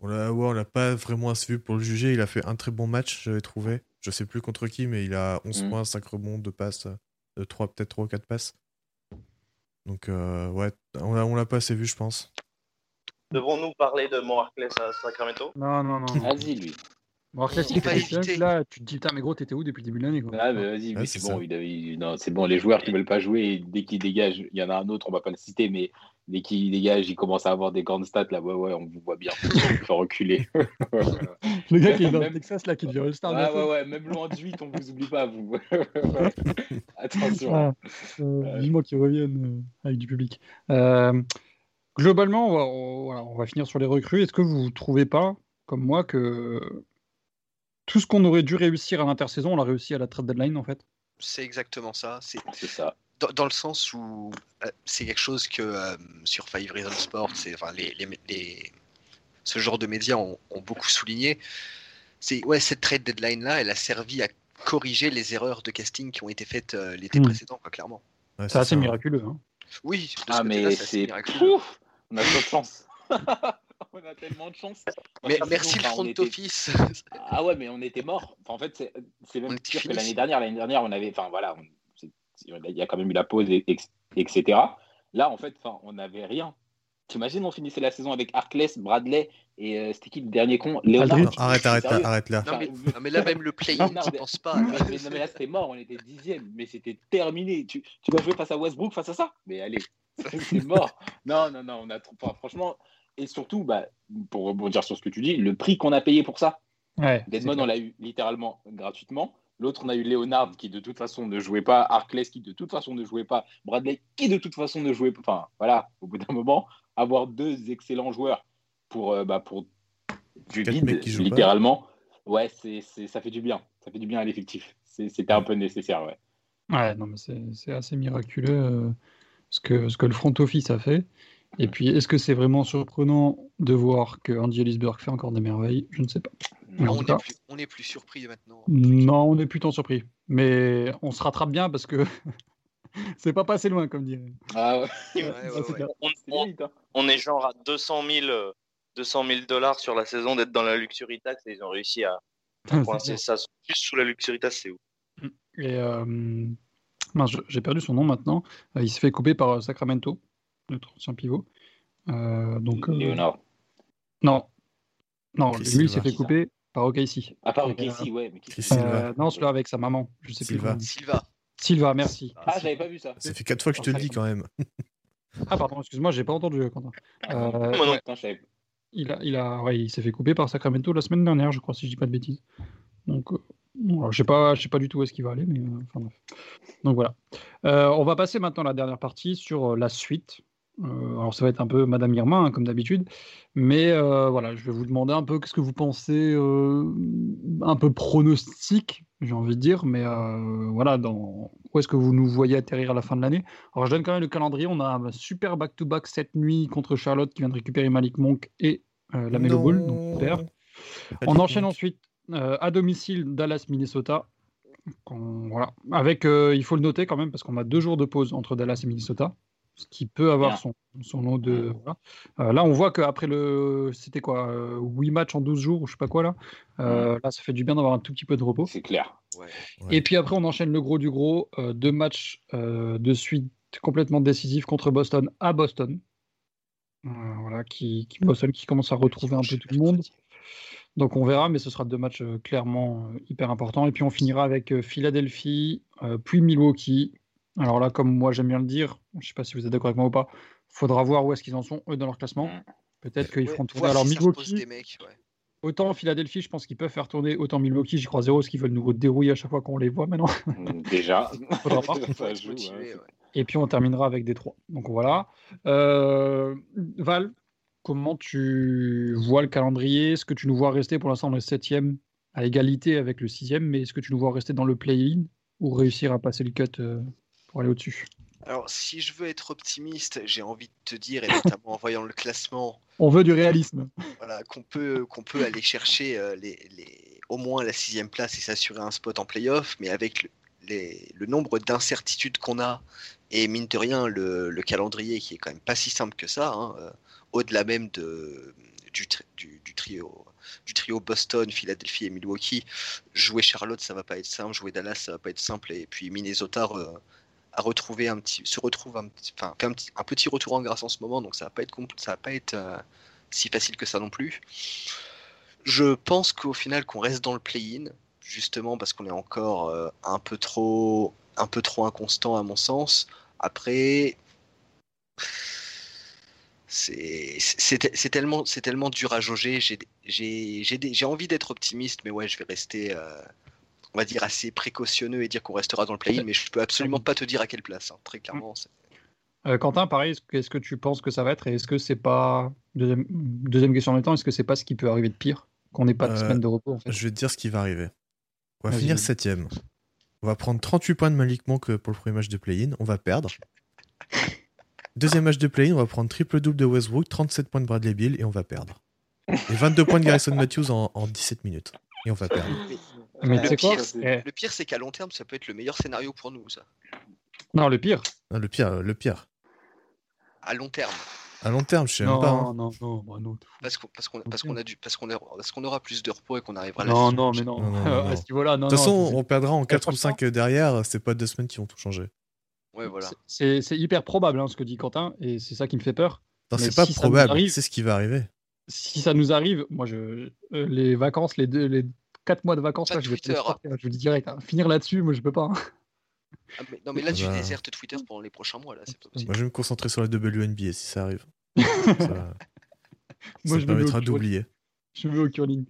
On l'a ouais, on l'a pas vraiment assez vu pour le juger. Il a fait un très bon match, j'avais trouvé. Je sais plus contre qui, mais il a 11 Mm. points, 5 rebonds, 2 passes, euh, 3, peut-être 3 ou 4 passes. Donc, euh, ouais, on l'a on l'a pas assez vu, je pense. Devons-nous parler de Moarkles à Sacramento? Non, non, non. Vas-y, lui. Bon, alors, éviter. là, tu te dis, putain, mais gros, t'étais où depuis le début de l'année quoi? Ah, mais vas-y, Ouais, lui, c'est bon. Il avait- il- non, c'est bon. Les joueurs qui veulent pas jouer, dès qu'ils dégagent, il y en a un autre, on va pas le citer, mais dès qu'ils dégagent, ils commencent à avoir des grandes stats. Là, ouais, ouais, on vous voit bien. *laughs* On vous fait reculer. *laughs* Le gars qui est dans le Même- Texas, là, qui devient All-Star. Bientôt. ouais, ouais, même loin de 8, on vous oublie pas, vous. *laughs* Attention. Ah, euh, vivement qu'ils reviennent euh, avec du public. Euh, globalement, on va, on, voilà, on va finir sur les recrues. Est-ce que vous trouvez pas, comme moi, que tout ce qu'on aurait dû réussir à l'intersaison, on l'a réussi à la trade deadline, en fait C'est exactement ça. C'est ça. dans, dans le sens où euh, c'est quelque chose que euh, sur Five Reasons Sport, c'est enfin les, les, les- ce genre de médias ont, ont beaucoup souligné. C'est ouais cette trade deadline là, elle a servi à corriger les erreurs de casting qui ont été faites euh, l'été Mm. précédent, quoi, clairement. Ouais, C'est assez ça. miraculeux. Hein. Oui, de ce Ah, mais c'est On a trop de chance. *laughs* *laughs* on a tellement de chance. Mais Enfin, merci le enfin, on front était- office. Ah ouais, mais on était mort. Enfin, en fait, c'est même pire que l'année dernière. L'année dernière, on avait. Enfin, voilà. on- Il y a quand même eu la pause, et- etc. Là, en fait, enfin, on n'avait rien. T'imagines, on finissait la saison avec Arkless, Bradley et euh, c'était qui le dernier con Léonard. Non, arrête, arrête là, arrête là. Non mais, Enfin, non, mais là même le play-in, tu penses pas. mais, mais- non, mais là, c'était mort, on était dixième, mais c'était terminé. Tu, tu vas jouer face à Westbrook, face à ça? Mais allez, *laughs* c'est mort. Non, non, non, on a trop. enfin, franchement, et surtout, bah, pour rebondir sur ce que tu dis, le prix qu'on a payé pour ça, Ouais, Deadmon, on l'a eu littéralement gratuitement. L'autre, on a eu Leonard qui de toute façon ne jouait pas, Arkless qui de toute façon ne jouait pas, Bradley qui de toute façon ne jouait pas. Enfin, voilà, au bout d'un moment, avoir deux excellents joueurs pour, euh, bah, pour du vide, pas. littéralement, ouais, c'est, ça fait du bien. Ça fait du bien à l'effectif. C'était un peu nécessaire, ouais. Ouais, non, mais c'est c'est assez miraculeux euh, ce, que, ce que le front office a fait. Et puis, est-ce que c'est vraiment surprenant de voir que Andy Ellisberg fait encore des merveilles? Je ne sais pas. On est plus, on est plus surpris maintenant. Non, on est plutôt surpris. Mais on se rattrape bien parce que *laughs* c'est pas passé loin, comme dirait. Ah ouais. On, est genre à 200 000, euh, 200 000 dollars sur la saison d'être dans la luxury tax et ils ont réussi à *laughs* C'est coincer ça juste sous la luxury tax, c'est ouf. Et euh, j'ai perdu son nom maintenant. Euh, il se fait couper par euh, Sacramento, notre ancien pivot. Euh, donc, euh, Léonard. non, non, Chris lui il s'est fait couper par OKC. À part Euh, Casey, ouais. Mais qui- non, celui-là avec sa maman. Je sais Silva. plus. Silva. Silva, merci. Ah, j'avais pas vu ça. Ça fait quatre fois que je te le dis quand même. Ah, pardon, excuse-moi, j'ai pas entendu, Quentin. Euh, Moi non. je savais- il a, il a, ouais, il s'est fait couper par Sacramento la semaine dernière, je crois, si je dis pas de bêtises. Donc, euh, alors, je sais pas, je sais pas du tout où est-ce qu'il va aller, mais euh, enfin bref. Donc voilà. Euh, on va passer maintenant à la dernière partie sur euh, la suite. Euh, alors ça va être un peu Madame Irma, hein, comme d'habitude, mais euh, voilà, je vais vous demander un peu qu'est-ce que vous pensez, euh, un peu pronostic, j'ai envie de dire, mais euh, voilà, dans où est-ce que vous nous voyez atterrir à la fin de l'année? Alors je donne quand même le calendrier, on a un super back-to-back cette nuit contre Charlotte qui vient de récupérer Malik Monk et la Melo. Ball, donc super. On enchaîne ensuite à domicile Dallas, Minnesota. Voilà. Avec, il faut le noter quand même, parce qu'on a deux jours de pause entre Dallas et Minnesota, qui peut avoir son, son lot de. voilà. Euh, là, on voit qu'après le. C'était quoi 8 matchs en 12 jours, ou je sais pas quoi là. Euh, Là, ça fait du bien d'avoir un tout petit peu de repos. C'est clair. Ouais. Ouais. Et puis après, on enchaîne le gros du gros. euh, deux matchs euh, de suite complètement décisifs contre Boston à Boston. Euh, voilà, qui, qui- Boston qui commence à retrouver un peu tout le monde. Donc on verra, mais ce sera deux matchs euh, clairement euh, hyper importants. Et puis on finira avec euh, Philadelphie, euh, puis Milwaukee. Alors là, comme moi j'aime bien le dire, je ne sais pas si vous êtes d'accord avec moi ou pas, faudra voir où est-ce qu'ils en sont, eux, dans leur classement. Mm. Peut-être qu'ils Ouais, feront tourner. Alors si Milwaukee, des mecs, ouais. autant Philadelphie, je pense qu'ils peuvent faire tourner, autant Milwaukee, j'y crois zéro, parce qu'ils veulent nous dérouiller à chaque fois qu'on les voit maintenant. Déjà. *laughs* Faudra. *laughs* Ça joue, motivé, hein. ouais. Et puis on terminera avec des trois. Donc voilà. Euh, Val, comment tu vois le calendrier? Est-ce que tu nous vois rester pour l'instant dans le septième à égalité avec le sixième, mais est-ce que tu nous vois rester dans le play-in ou réussir à passer le cut euh, pour aller au-dessus Alors, si je veux être optimiste, j'ai envie de te dire, et notamment en voyant le classement, *laughs* On veut du réalisme. voilà, qu'on peut, qu'on peut aller chercher euh, les, les- au moins la sixième place et s'assurer un spot en playoff, mais avec le, les- le nombre d'incertitudes qu'on a, et mine de rien, le, le calendrier qui est quand même pas si simple que ça, hein, euh, au-delà même de, du, tri- du, du trio, du trio Boston, Philadelphie et Milwaukee, jouer Charlotte, ça va pas être simple, jouer Dallas, ça va pas être simple, et puis Minnesota euh, a retrouvé un petit, se retrouve enfin, un petit, un petit retour en grâce en ce moment, donc ça va pas être, ça va pas être euh, si facile que ça non plus. Je pense qu'au final qu'on reste dans le play-in, justement parce qu'on est encore euh, un peu trop, un peu trop inconstant à mon sens. Après, c'est tellement, c'est tellement dur à jauger. J'ai envie d'être optimiste, mais ouais, je vais rester, euh, on va dire, assez précautionneux et dire qu'on restera dans le play-in, mais je peux absolument pas te dire à quelle place. hein. Très clairement, c'est- Euh, Quentin, pareil, est-ce que, tu penses que ça va être et est-ce que c'est pas deuxième, deuxième question en même temps, est-ce que c'est pas ce qui peut arriver de pire qu'on n'ait pas de Euh, semaine de repos en fait? Je vais te dire ce qui va arriver. On va finir septième. On va prendre 38 points de Malik Monk pour le premier match de play-in. On va perdre. *laughs* Deuxième match de play-in, on va prendre triple-double de Westbrook, 37 points de Bradley Bill et on va perdre. Et 22 points de Garrison Matthews en, en 17 minutes. Et on va perdre. Mais le quoi pire, Eh, Le pire, c'est qu'à long terme, ça peut être le meilleur scénario pour nous, ça. Non, le pire. Le pire, le pire. À long terme. À long terme, je sais Non, même pas. hein. non, non, bah non. Parce qu'on parce qu'on parce qu'on a du parce qu'on a- parce qu'on aura plus de repos et qu'on arrivera à la Non, non, mais non. Non, non, *laughs* non, à non. ce niveau-là, non. De toute non, façon, on perdra en 4 ou franchement- 5 derrière. C'est pas deux semaines qui vont tout changer. Ouais, voilà. c'est c'est hyper probable hein, ce que dit Quentin et c'est ça qui me fait peur. Non, c'est pas si ça nous probable. arrive- C'est ce qui va arriver. Si ça nous arrive, moi, je, euh, les vacances, les deux, les quatre mois de vacances, là, de je vais Twitter. sortir, je vous dis direct. hein. Finir là-dessus, moi, je peux pas. hein. Ah, mais- non, mais là, tu Bah. désertes Twitter pendant les prochains mois, là, c'est pas possible. Moi, je vais me concentrer sur la WNBA si ça arrive. *laughs* ça ça Moi, me je me permettra curling. d'oublier. Je mets au curling.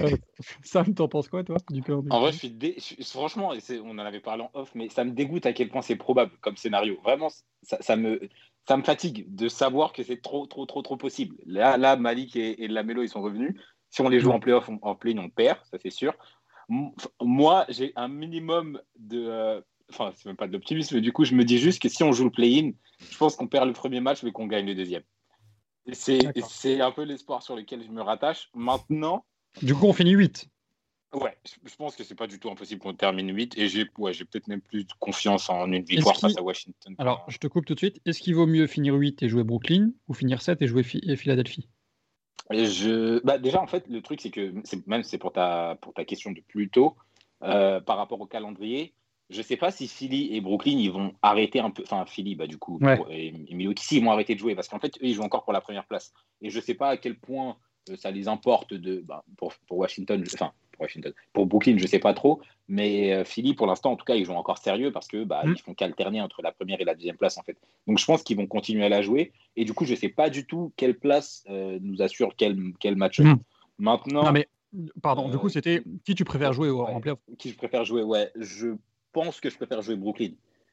Euh, *laughs* Sam, t'en penses quoi, toi, du calendrier En vrai, je suis dé- franchement, et c'est- on en avait parlé en off, mais ça me dégoûte à quel point c'est probable comme scénario. Vraiment, ça, ça me, ça me fatigue de savoir que c'est trop, trop, trop, trop possible. Là, là Malik et, et Lamelo, ils sont revenus. Si on les joue en playoff, on- en play, on perd, ça c'est sûr. Moi, j'ai un minimum de. euh, Enfin, c'est même pas de l'optimisme, mais du coup, je me dis juste que si on joue le play-in, je pense qu'on perd le premier match, mais qu'on gagne le deuxième. C'est un peu l'espoir sur lequel je me rattache. Maintenant, Du coup, on finit 8. Ouais, je- pense que c'est pas du tout impossible qu'on termine 8 et j'ai ouais, peut-être même plus de confiance en une victoire face à Washington. Alors, je te coupe tout de suite. Est-ce qu'il vaut mieux finir 8 et jouer Brooklyn ou finir 7 et jouer et Philadelphie? Je... bah, déjà, en fait, le truc, c'est que même c'est pour ta, pour ta question de plus tôt, euh, par rapport au calendrier, je sais pas si Philly et Brooklyn ils vont arrêter un peu. Enfin, Philly, bah, du coup, Ouais. et, et Milwaukee, si, ils vont arrêter de jouer parce qu'en fait, eux, ils jouent encore pour la première place. Et je sais pas à quel point euh, ça les importe de, bah, pour, pour Washington. Enfin, pour Washington. Pour Brooklyn, je sais pas trop, mais euh, Philly, pour l'instant, en tout cas, ils jouent encore sérieux parce que bah, Mm. ils font qu'alterner entre la première et la deuxième place, en fait. Donc, je pense qu'ils vont continuer à la jouer. Et du coup, je sais pas du tout quelle place euh, nous assure quel, quel match. Mm. Maintenant, Non, mais pardon, du Euh, coup, c'était qui tu préfères jouer au- en playoff qui je préfère jouer Ouais, je pense que je préfère jouer Brooklyn.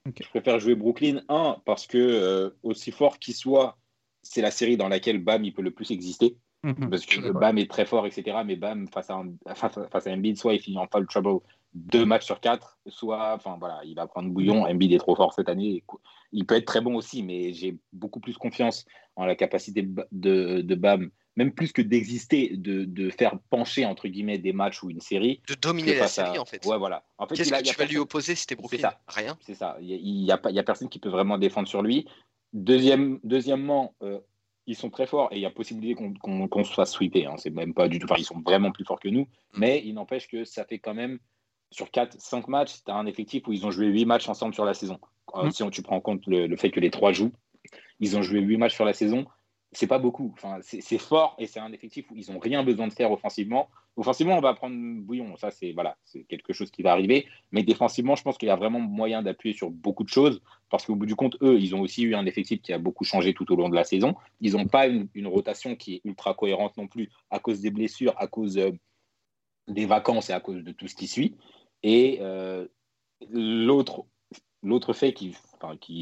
Ok. Je préfère jouer Brooklyn, un, parce que euh, aussi fort qu'il soit, c'est la série dans laquelle Bam il peut le plus exister. Mhm. Parce que. Bam est très fort, etc. Mais Bam, face à, un- face à, face à Embiid, soit il finit en foul trouble deux matchs sur quatre, soit enfin, voilà, il va prendre bouillon. Embiid est trop fort cette année. Il peut être très bon aussi, mais j'ai beaucoup plus confiance en la capacité de, Bam, même plus que d'exister, de, de faire pencher, entre guillemets, des matchs ou une série. De dominer la face à- série, en fait. Ouais, voilà. En fait, Qu'est-ce a- que y a tu vas lui opposer si t'es Brooklyn? ça. Rien. c'est ça. Il n'y a, pas- il y a personne qui peut vraiment défendre sur lui. Deuxième, deuxièmement, euh, ils sont très forts et il y a possibilité qu'on qu'on- qu'on se fasse sweeper. Hein. C'est même pas du tout. Enfin, ils sont vraiment plus forts que nous. Mais il n'empêche que ça fait quand même, sur 4-5 matchs, tu as un effectif où ils ont joué 8 matchs ensemble sur la saison. Euh, Mm. Si on, tu prends en compte le, le fait que les trois jouent, ils ont joué 8 matchs sur la saison. C'est pas beaucoup. Enfin, c'est fort et c'est un effectif où ils n'ont rien besoin de faire offensivement. Offensivement, on va prendre bouillon. Ça, c'est voilà, quelque chose qui va arriver. Mais défensivement, je pense qu'il y a vraiment moyen d'appuyer sur beaucoup de choses parce qu'au bout du compte, eux, ils ont aussi eu un effectif qui a beaucoup changé tout au long de la saison. Ils n'ont pas une, une rotation qui est ultra cohérente non plus à cause des blessures, à cause euh, des vacances et à cause de tout ce qui suit. Et euh, l'autre fait qui,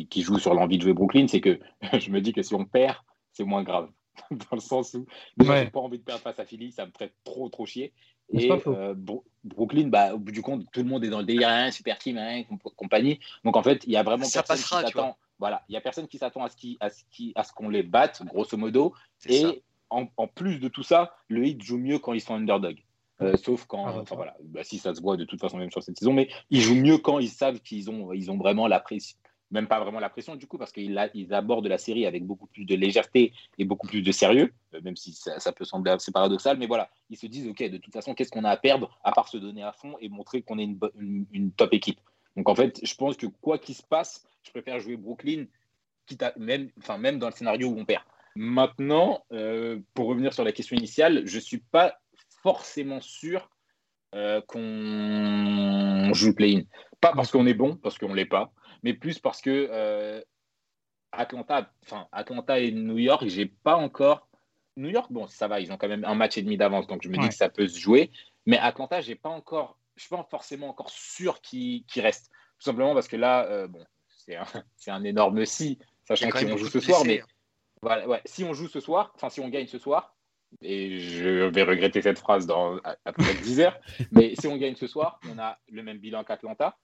qui joue sur l'envie de jouer Brooklyn, c'est que *laughs* je me dis que si on perd, c'est moins grave. *laughs* Dans le sens où déjà, Ouais. j'ai pas envie de perdre face à Philly, ça me ferait trop trop chier. Et euh, Bro- Brooklyn, bah, au bout du compte, tout le monde est dans le délire, hein, super team, hein, comp- compagnie. Donc en fait, il y a vraiment Ça personne passera, qui tu vois. s'attend. Voilà, il y a personne qui s'attend à ce qui- à ce qui- à ce qu'on les batte, grosso modo. C'est. Et en, en plus de tout ça, le Heat joue mieux quand ils sont underdog. Euh, sauf quand, Ah enfin voilà, bah, si ça se voit de toute façon même sur cette saison, mais ils jouent mieux quand ils savent qu'ils ont, ils ont vraiment la pression, même pas vraiment la pression du coup, parce qu'ils abordent la série avec beaucoup plus de légèreté et beaucoup plus de sérieux, euh, même si ça, peut sembler assez paradoxal, mais voilà, ils se disent ok, de toute façon, qu'est-ce qu'on a à perdre à part se donner à fond et montrer qu'on est une, top équipe. Donc en fait, je pense que quoi qu'il se passe, je préfère jouer Brooklyn, quitte à- même, enfin même dans le scénario où on perd. Maintenant, euh, pour revenir sur la question initiale, je suis pas forcément sûr euh, qu'on joue play-in. Pas parce qu'on est bon, parce qu'on l'est pas, mais plus parce que euh, Atlanta, enfin Atlanta et New York, j'ai pas encore. New York, bon, ça va, ils ont quand même un match et demi d'avance, donc je me dis que ça peut se jouer. Mais Atlanta, j'ai pas encore, je suis pas forcément encore sûr qu'il qu'il reste. Tout simplement parce que là, euh, bon, c'est un, *laughs* c'est un énorme si, sachant a quand que si même on joue ce soir, mais voilà, ouais, si on joue ce soir, enfin si on gagne ce soir, et je vais regretter cette phrase dans à- après 10 heures, *laughs* mais si on gagne ce soir, on a le même bilan qu'Atlanta.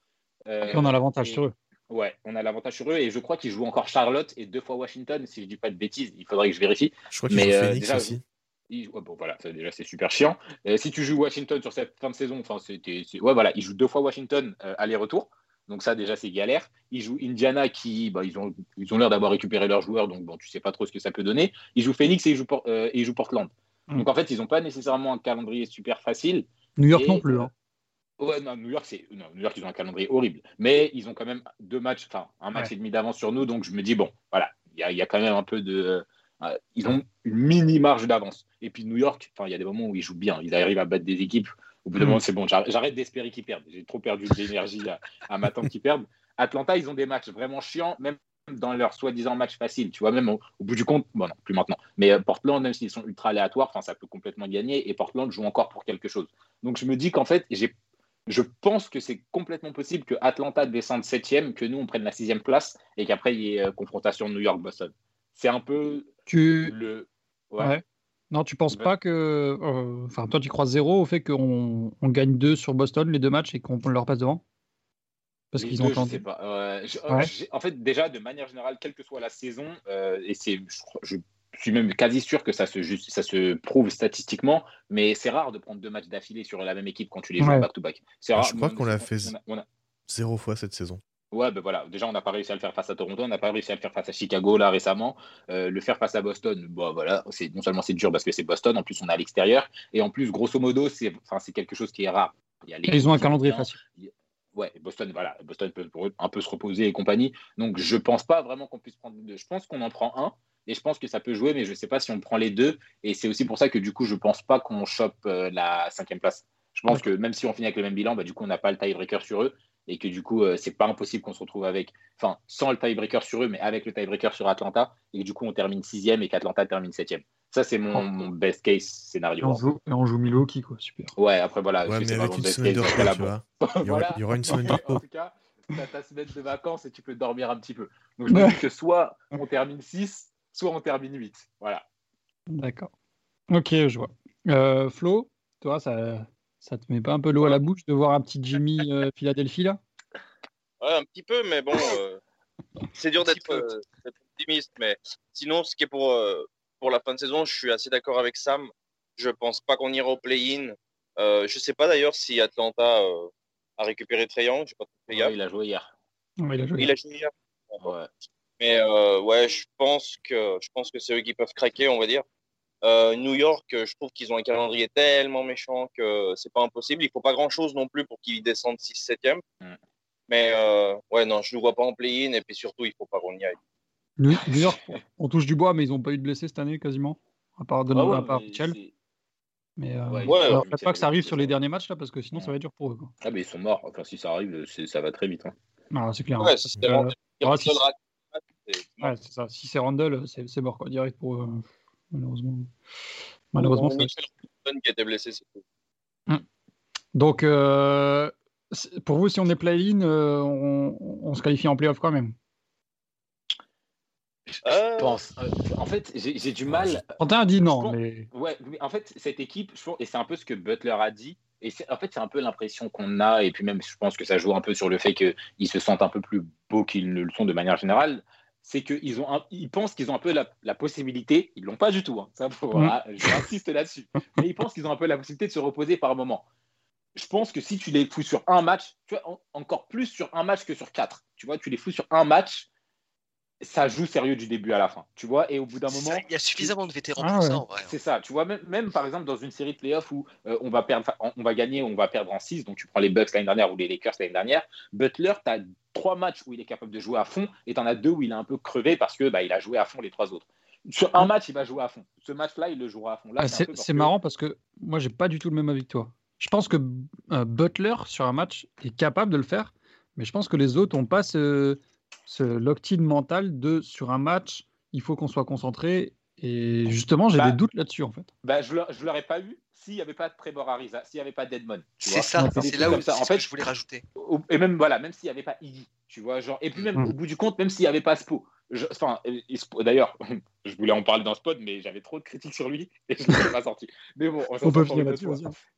Euh, Et on a l'avantage et- sur eux. Ouais, on a l'avantage sur eux et je crois qu'ils jouent encore Charlotte et deux fois Washington, si je dis pas de bêtises. Il faudrait que je vérifie. Je crois Mais euh, Phoenix déjà, aussi. ils- ouais, bon, voilà, ça, déjà c'est super chiant. Euh, si tu joues Washington sur cette fin de saison, enfin c'était, ouais voilà, ils jouent deux fois Washington euh, aller-retour, donc ça déjà c'est galère. Ils jouent Indiana qui, bah, ils ont, ils ont l'air d'avoir récupéré leurs joueurs, donc bon, tu sais pas trop ce que ça peut donner. Ils jouent Phoenix et ils jouent, Por- euh, et ils jouent Portland. Mm. Donc en fait, ils n'ont pas nécessairement un calendrier super facile. New York Et, non plus. euh, hein. Ouais, non, New York, c'est New York, ils ont un calendrier horrible, mais ils ont quand même deux matchs, enfin un match Ouais. et demi d'avance sur nous, donc je me dis bon, voilà, il y a, il y a quand même un peu de, euh, ils ont une mini marge d'avance. Et puis New York, enfin il y a des moments où ils jouent bien, ils arrivent à battre des équipes. Au bout d'un Mm. moment, c'est bon, j'arrête d'espérer qu'ils perdent. J'ai trop perdu d'énergie à, à m'attendre qu'ils perdent. Atlanta, ils ont des matchs vraiment chiants, même dans leur soi-disant match facile. Tu vois, même au, au bout du compte, bon, non, plus maintenant. Mais euh, Portland, même s'ils sont ultra aléatoires, ça peut complètement gagner. Et Portland joue encore pour quelque chose. Donc, je me dis qu'en fait, j'ai, je pense que c'est complètement possible que Atlanta descende septième, que nous, on prenne la sixième place et qu'après, il y ait euh, confrontation New York-Boston. C'est un peu Tu... le. Ouais. Ouais. Non, tu penses Ouais. pas que. euh, Enfin, toi, tu crois zéro au fait qu'on on gagne deux sur Boston, les deux matchs, et qu'on leur passe devant? Parce qu'ils ont deux, je tenté. sais pas. Euh, je- Ouais. en fait, déjà, de manière générale, quelle que soit la saison, euh, et c'est, je, crois- je suis même quasi sûr que ça se, juste, ça se prouve statistiquement, mais c'est rare de prendre deux matchs d'affilée sur la même équipe quand tu les joues Ouais. back-to-back. C'est Ah, rare. je crois On- qu'on l'a fait on a- on a- Zéro fois cette saison. Ouais, ben voilà. Déjà, on n'a pas réussi à le faire face à Toronto, on n'a pas réussi à le faire face à Chicago là récemment. Euh, le faire face à Boston, bon voilà, c'est non seulement c'est dur parce que c'est Boston, en plus on est à l'extérieur, et en plus grosso modo c'est, enfin c'est quelque chose qui est rare. Il y a Et l'équipe ils ont un calendrier facile. Ouais, Boston, voilà, Boston peut un peu se reposer et compagnie. Donc, je pense pas vraiment qu'on puisse prendre deux. Je pense qu'on en prend un et je pense que ça peut jouer, mais je sais pas si on prend les deux. Et c'est aussi pour ça que du coup, je pense pas qu'on chope euh, la cinquième place. Je pense que même si on finit avec le même bilan, bah, du coup, on n'a pas le tiebreaker sur eux et que du coup, euh, c'est pas impossible qu'on se retrouve avec, enfin, sans le tiebreaker sur eux, mais avec le tiebreaker sur Atlanta et que du coup, on termine sixième et qu'Atlanta termine septième. Ça, c'est mon, Oh. mon best case scénario. Et on joue, et on joue Milwaukee, quoi. Super. Ouais, après voilà. Ouais, je mais sais pas avec mon une best semaine de case, repos, voilà, tu bon. vois. *laughs* Il y aura, Voilà. il y aura une semaine de *laughs* En tout cas, t'as ta semaine de vacances et tu peux dormir un petit peu. Donc je me dis que soit on termine 6, soit on termine 8. Voilà. D'accord. Ok, je vois. Euh, Flo, toi, ça, ça te met pas un peu l'eau à la bouche de voir un petit Jimmy euh, Philadelphie là? Ouais, un petit peu, mais bon, euh, c'est dur d'être euh, d'être optimiste. Mais sinon, ce qui est pour, euh, pour la fin de saison, je suis assez d'accord avec Sam. Je pense pas qu'on ira au play-in. Euh, je sais pas d'ailleurs si Atlanta euh, a récupéré. J'ai pas gaffe. il a joué hier. Ouais, il a joué. Il a joué hier. Ouais. Mais euh, ouais, je pense que je pense que c'est eux qui peuvent craquer, on va dire. Euh, New York, euh, je trouve qu'ils ont un calendrier tellement méchant que c'est pas impossible. Il faut pas grand chose non plus pour qu'ils descendent 6-7e. Mm. Mais euh, ouais, non, je ne vois pas en play-in et puis surtout, il faut pas qu'on y aille. New York, on touche du bois, mais ils n'ont pas eu de blessés cette année quasiment. À part, de, Ah ouais, à part mais Mitchell. Mais euh, Ouais, Ouais, alors, ouais, faites pas que ça arrive sur les derniers matchs là, parce que sinon ça va être dur pour eux. Quoi. Ah, mais ils sont morts. Enfin, si ça arrive, ça va très vite. hein. Ah, c'est clair. Ouais, hein. si- c'est- ouais, c'est ça. Si c'est Randall, c'est c'est mort quoi, direct pour eux. Malheureusement. Malheureusement, Robinson qui a été blessé, c'est tout. Donc, euh, pour vous, si on est play-in, euh, on, on se qualifie en playoff quand même. Euh, Je pense. euh, en fait, j'ai j'ai du mal. Quentin a dit non, pense- mais Ouais, mais en fait, cette équipe, je pense- et c'est un peu ce que Butler a dit, et c'est- en fait, c'est un peu l'impression qu'on a, et puis même, je pense que ça joue un peu sur le fait qu'ils se sentent un peu plus beaux qu'ils ne le sont de manière générale, c'est qu'ils ont un- ils pensent qu'ils ont un peu la, la possibilité, ils l'ont pas du tout, hein, ça, Mm. ah, j'insiste là-dessus, mais ils pensent qu'ils ont un peu la possibilité de se reposer par moment. Je pense que si tu les fous sur un match, tu vois, en- encore plus sur un match que sur quatre, tu vois, tu les fous sur un match, ça joue sérieux du début à la fin, tu vois, et au bout d'un moment, Ça, Il y a suffisamment de vétérans Ah pour ouais. ça en vrai. hein. c'est ça, tu vois, même, même par exemple dans une série de playoffs où euh, on, va perdre, on on va gagner, on va perdre en 6, donc tu prends les Bucks l'année dernière ou les Lakers l'année dernière, Butler, tu as trois matchs où il est capable de jouer à fond et tu en as deux où il est un peu crevé parce que bah, il a joué à fond les trois autres. Sur un match, il va jouer à fond. Ce match-là, il le jouera à fond. Là, Ah, c'est que- marrant parce que moi, j'ai pas du tout le même avis que toi. Je pense que euh, Butler, sur un match, est capable de le faire, mais je pense que les autres n'ont pas ce, ce locked-in mental de sur un match, il faut qu'on soit concentré. Et justement, j'ai Bah, des doutes là-dessus, en fait. Bah, je ne l'aurais pas eu s'il n'y avait pas de Trevor Ariza, s'il n'y avait pas d'Edmond. C'est ça, c'est là où comme ça. En fait, je voulais rajouter. Et même voilà, même s'il n'y avait pas Iggy, tu vois, genre, et puis même Mm. au bout du compte, même s'il n'y avait pas Spo, je- enfin, d'ailleurs, *laughs* je voulais en parler dans ce pod, mais j'avais trop de critiques sur lui *laughs* et je ne l'ai pas sorti. Mais bon, on On peut finir là-dessus.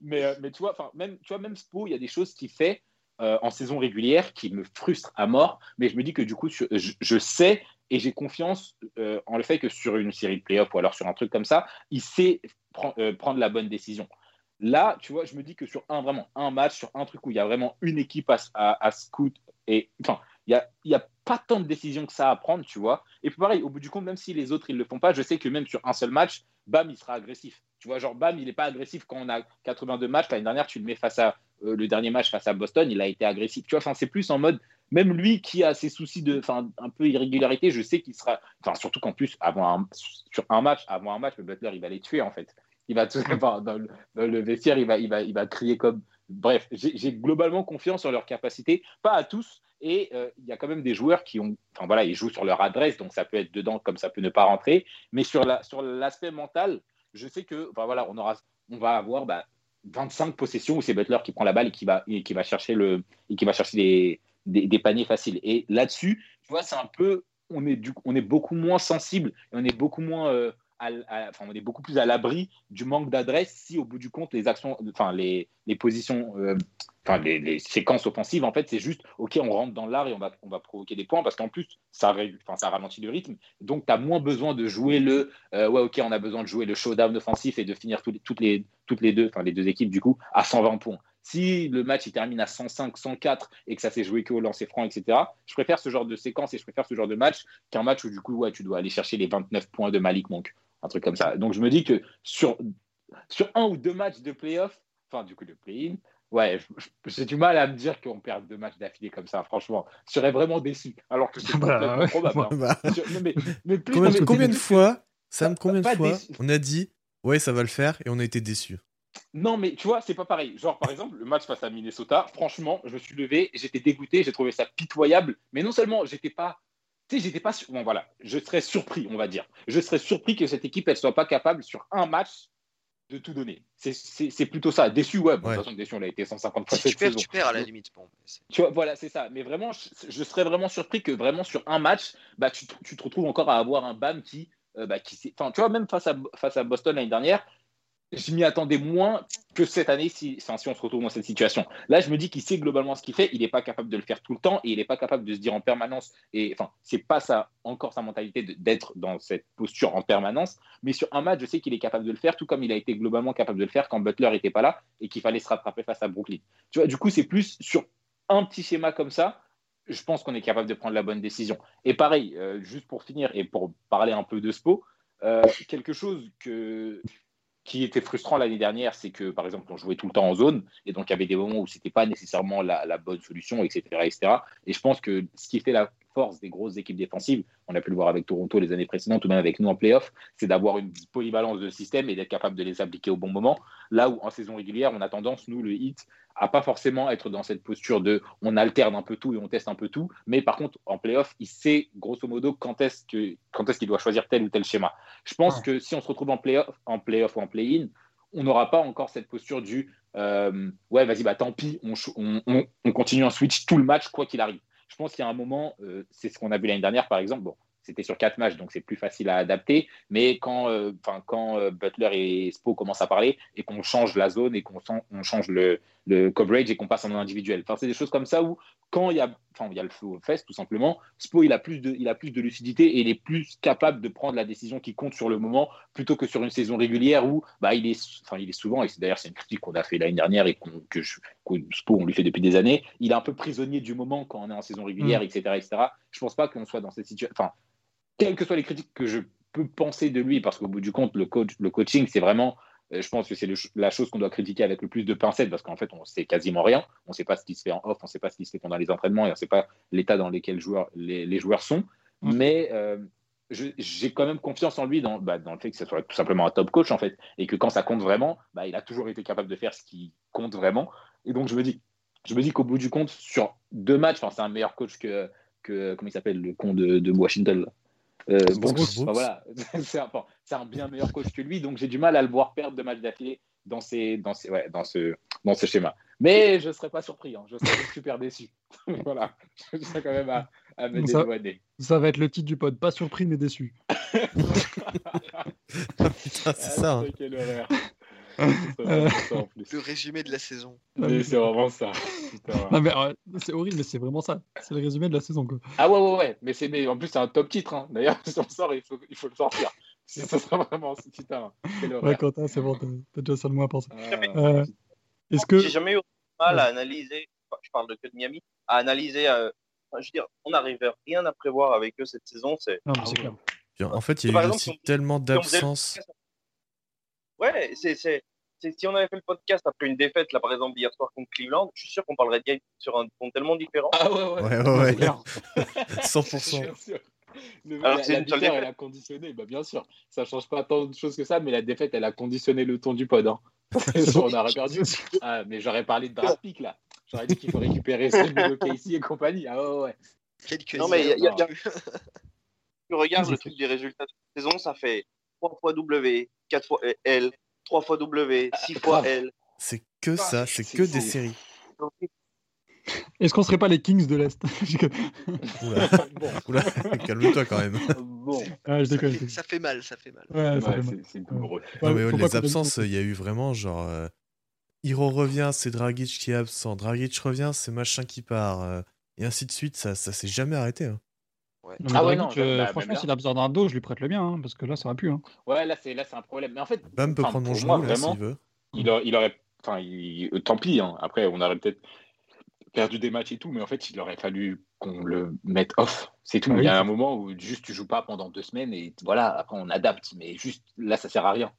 Mais, euh, mais tu vois, enfin, même, tu vois, même Spo, il y a des choses qu'il fait euh, en saison régulière qui me frustrent à mort, mais je me dis que du coup, je, sais et j'ai confiance euh, en le fait que sur une série de playoffs ou alors sur un truc comme ça, il sait euh, prendre la bonne décision. Là, tu vois, je me dis que sur un vraiment un match, sur un truc où il y a vraiment une équipe à, à, scout et enfin, il y a, y a pas tant de décisions que ça à prendre, tu vois. Et puis pareil, au bout du compte, même si les autres ils le font pas, je sais que même sur un seul match, Bam il sera agressif. Tu vois, genre Bam il est pas agressif quand on a 82 matchs. L'année dernière, tu le mets face à euh, le dernier match face à Boston, il a été agressif. Tu vois, c'est plus en mode même lui qui a ses soucis de, enfin un peu irrégularité, je sais qu'il sera, enfin surtout qu'en plus avant un- sur un match, avant un match, le Butler il va les tuer en fait. Il va tout, *laughs* dans, le, dans le vestiaire, il va, il va, il va crier comme. Bref, j'ai globalement confiance en leur capacité, pas à tous. Et euh, il y a quand même des joueurs qui ont, enfin voilà, ils jouent sur leur adresse, donc ça peut être dedans comme ça peut ne pas rentrer. Mais sur la, sur l'aspect mental, je sais que, enfin voilà, on aura, on va avoir bah, 25 possessions où c'est Butler qui prend la balle et qui va, et qui va chercher le, et qui va chercher des, des, des paniers faciles. Et là-dessus, tu vois, c'est un peu, on est du, on est beaucoup moins sensible et on est beaucoup moins euh, on est beaucoup plus à l'abri du manque d'adresse si au bout du compte les actions, enfin les, les positions, euh, enfin les, séquences offensives, en fait, c'est juste ok, on rentre dans l'art et on va, on va provoquer des points parce qu'en plus ça, enfin, ça ralentit le rythme, donc tu as moins besoin de jouer le euh, ouais ok, on a besoin de jouer le showdown offensif et de finir tout, toutes les toutes les deux, enfin les deux équipes du coup à 120 points. Si le match il termine à 105, 104 et que ça s'est joué que au lancer franc, etc., je préfère ce genre de séquence et je préfère ce genre de match qu'un match où du coup ouais, tu dois aller chercher les 29 points de Malik Monk un truc comme ça. Donc je me dis que sur, sur un ou deux matchs de playoff, enfin du coup de play-in, ouais, j'ai du mal à me dire qu'on perd deux matchs d'affilée comme ça, franchement. Je serais vraiment déçu. Alors que c'est *laughs* Bah, ouais. probable. *laughs* Bah, Sur- non, mais, mais plus, combien, non, mais combien de fois, Sam, combien de fois déçu. on a dit ouais, ça va le faire et on a été déçus? Non, mais tu vois, c'est pas pareil. Genre, par exemple, le match face à Minnesota, franchement, je me suis levé, j'étais dégoûté, j'ai trouvé ça pitoyable. Mais non seulement j'étais pas. Tu sais, j'étais pas. Bon, voilà, je serais surpris, on va dire. Je serais surpris que cette équipe, elle soit pas capable sur un match de tout donner. C'est- plutôt ça. Déçu, ouais. Bon, Ouais. De toute façon, déçu, on a été 150 fois Si tu cette perds, saison. tu perds à la limite. Bon, Tu vois, voilà, c'est ça. Mais vraiment, je, je serais vraiment surpris que vraiment sur un match, bah, tu, te- tu te retrouves encore à avoir un BAM qui, euh, bah, qui s'est- enfin, tu vois, même face à, face à Boston l'année dernière, je m'y attendais moins que cette année si, si on se retrouve dans cette situation. Là, je me dis qu'il sait globalement ce qu'il fait. Il n'est pas capable de le faire tout le temps et il n'est pas capable de se dire en permanence. Et enfin, c'est pas ça encore sa mentalité d'être dans cette posture en permanence. Mais sur un match, je sais qu'il est capable de le faire, tout comme il a été globalement capable de le faire quand Butler n'était pas là et qu'il fallait se rattraper face à Brooklyn. Tu vois, du coup, c'est plus sur un petit schéma comme ça, je pense qu'on est capable de prendre la bonne décision. Et pareil, euh, juste pour finir et pour parler un peu de Spo, euh, quelque chose que, qui était frustrant l'année dernière, c'est que par exemple, on jouait tout le temps en zone, et donc il y avait des moments où c'était pas nécessairement la, la bonne solution, etc., etc. Et je pense que ce qui fait la force des grosses équipes défensives, on a pu le voir avec Toronto les années précédentes, ou même avec nous en playoff, c'est d'avoir une polyvalence de système et d'être capable de les appliquer au bon moment. Là où en saison régulière, on a tendance, nous, le hit, à pas forcément être dans cette posture de on alterne un peu tout et on teste un peu tout, mais par contre en playoff, il sait grosso modo quand est-ce que quand est-ce qu'il doit choisir tel ou tel schéma. Je pense Ouais. que si on se retrouve en playoff, en playoff ou en play-in, on n'aura pas encore cette posture du euh, ouais vas-y bah tant pis, on, ch- on, on- on continue en switch tout le match quoi qu'il arrive. Je pense qu'il y a un moment, euh, c'est ce qu'on a vu l'année dernière par exemple. C'était sur quatre matchs, donc c'est plus facile à adapter. Mais quand, euh, quand euh, Butler et Spo commencent à parler et qu'on change la zone et qu'on on change le, le coverage et qu'on passe en individuel. Enfin, c'est des choses comme ça où, quand il y a, il y a le feu aux fesses, tout simplement, Spo, il a, plus de, il a plus de lucidité et il est plus capable de prendre la décision qui compte sur le moment plutôt que sur une saison régulière où bah, il, est, enfin, il est souvent, et c'est d'ailleurs c'est une critique qu'on a fait l'année dernière et que, je, que Spo, on lui fait depuis des années, il est un peu prisonnier du moment quand on est en saison régulière, etc., etc. Je pense pas qu'on soit dans cette situation. Enfin, quelles que soient les critiques que je peux penser de lui, parce qu'au bout du compte, le, coach, le coaching, c'est vraiment, euh, je pense que c'est la chose qu'on doit critiquer avec le plus de pincettes, parce qu'en fait, on sait quasiment rien. On ne sait pas ce qui se fait en off, on ne sait pas ce qui se fait pendant les entraînements, et on ne sait pas l'état dans lequel joueurs, les, les joueurs sont. Mais euh, j'ai quand même confiance en lui dans, bah, dans le fait que ce soit tout simplement un top coach, en fait, et que quand ça compte vraiment, bah, il a toujours été capable de faire ce qui compte vraiment. Et donc, je me dis, je me dis qu'au bout du compte, sur deux matchs, c'est un meilleur coach que, que comment il s'appelle, le con de, de Washington. là? Euh, enfin, voilà, *laughs* c'est un, bon, un bien meilleur coach que lui, donc j'ai du mal à le voir perdre deux matchs d'affilée dans, ces, dans, ces, ouais, dans, ce, dans ce schéma. Mais je ne serais pas surpris, hein, je serais super déçu. *laughs* voilà, *laughs* je serais quand même à, à me Ça- dédouaner. Ça va être le titre du pod. Pas surpris, mais déçu. Ah, putain, c'est ça. hein. Euh. C'est vraiment ça, en plus. Le résumé de la saison. Mais C'est vraiment ça. Putain. Non, mais euh, c'est horrible, mais c'est vraiment ça. C'est le résumé de la saison. Quoi. Ah ouais, ouais, ouais. Mais, c'est, mais en plus, c'est un top titre. hein. D'ailleurs, *laughs* si on sort, il faut, il faut le sortir. Ça sera vraiment putain. Ouais, Quentin, c'est bon, t'as déjà ça de moi à penser. Euh, Est-ce que. J'ai jamais eu mal à analyser, je parle de que de Miami, à analyser. euh, enfin, je veux dire, on n'arrivait rien à prévoir avec eux cette saison. C'est Ah En fait, il y a eu exemple, aussi si on- tellement si d'absences. podcast- Ouais, c'est, c'est, c'est- si on avait fait le podcast après une défaite, là par exemple hier soir contre Cleveland, je suis sûr qu'on parlerait de game sur un ton tellement différent. Ah ouais, ouais. Ouais, ouais, ouais. C'est clair. 100%. Bien sûr. Le- Alors, la, c'est la victoire, défaite. elle a conditionné, bah, bien sûr. Ça change pas tant de choses que ça, mais la défaite, elle a conditionné le ton du pod. Hein. *laughs* *laughs* on aurait perdu. Ah, mais j'aurais parlé de draft pick, là. J'aurais dit qu'il faut récupérer celui de *laughs* Casey et compagnie. Ah ouais, ouais. Quelques Non, mais il y a- y a-. Tu regardes le truc des résultats de la saison, ça fait 3 fois W, 4 fois L, 3 fois W, 6 fois grave. L. C'est que ça, c'est que fou. des séries. Est-ce qu'on serait pas les Kings de l'Est? *laughs* Je- Oula, Bon. oula, *laughs* calme-toi quand même. bon. Ah, je Ça fait, déconne. ça fait mal, ça fait mal. Ouais, Ouais, c'est-. Ouais, mais les absences, il y a eu vraiment genre. euh, Hiro revient, c'est Dragic qui est absent. Dragic revient, c'est machin qui part. euh, et ainsi de suite, ça, ça s'est jamais arrêté. hein. Ouais. Non, mais Ah ouais, Dragic, non, euh, bah, franchement, là. s'il a besoin d'un dos, je lui prête le mien, hein, parce que là, ça va plus. Hein. Ouais, là, c'est là, c'est un problème. Mais en fait, Bam peut enfin, prendre mon genou là s'il veut. il, a- il aurait. Enfin, il- euh, tant pis. hein. Après, on aurait peut-être perdu des matchs et tout, mais en fait, il aurait fallu qu'on le mette off. C'est tout. Ah il y a un moment où juste tu joues pas pendant deux semaines et voilà, après on adapte. Mais juste là, ça sert à rien.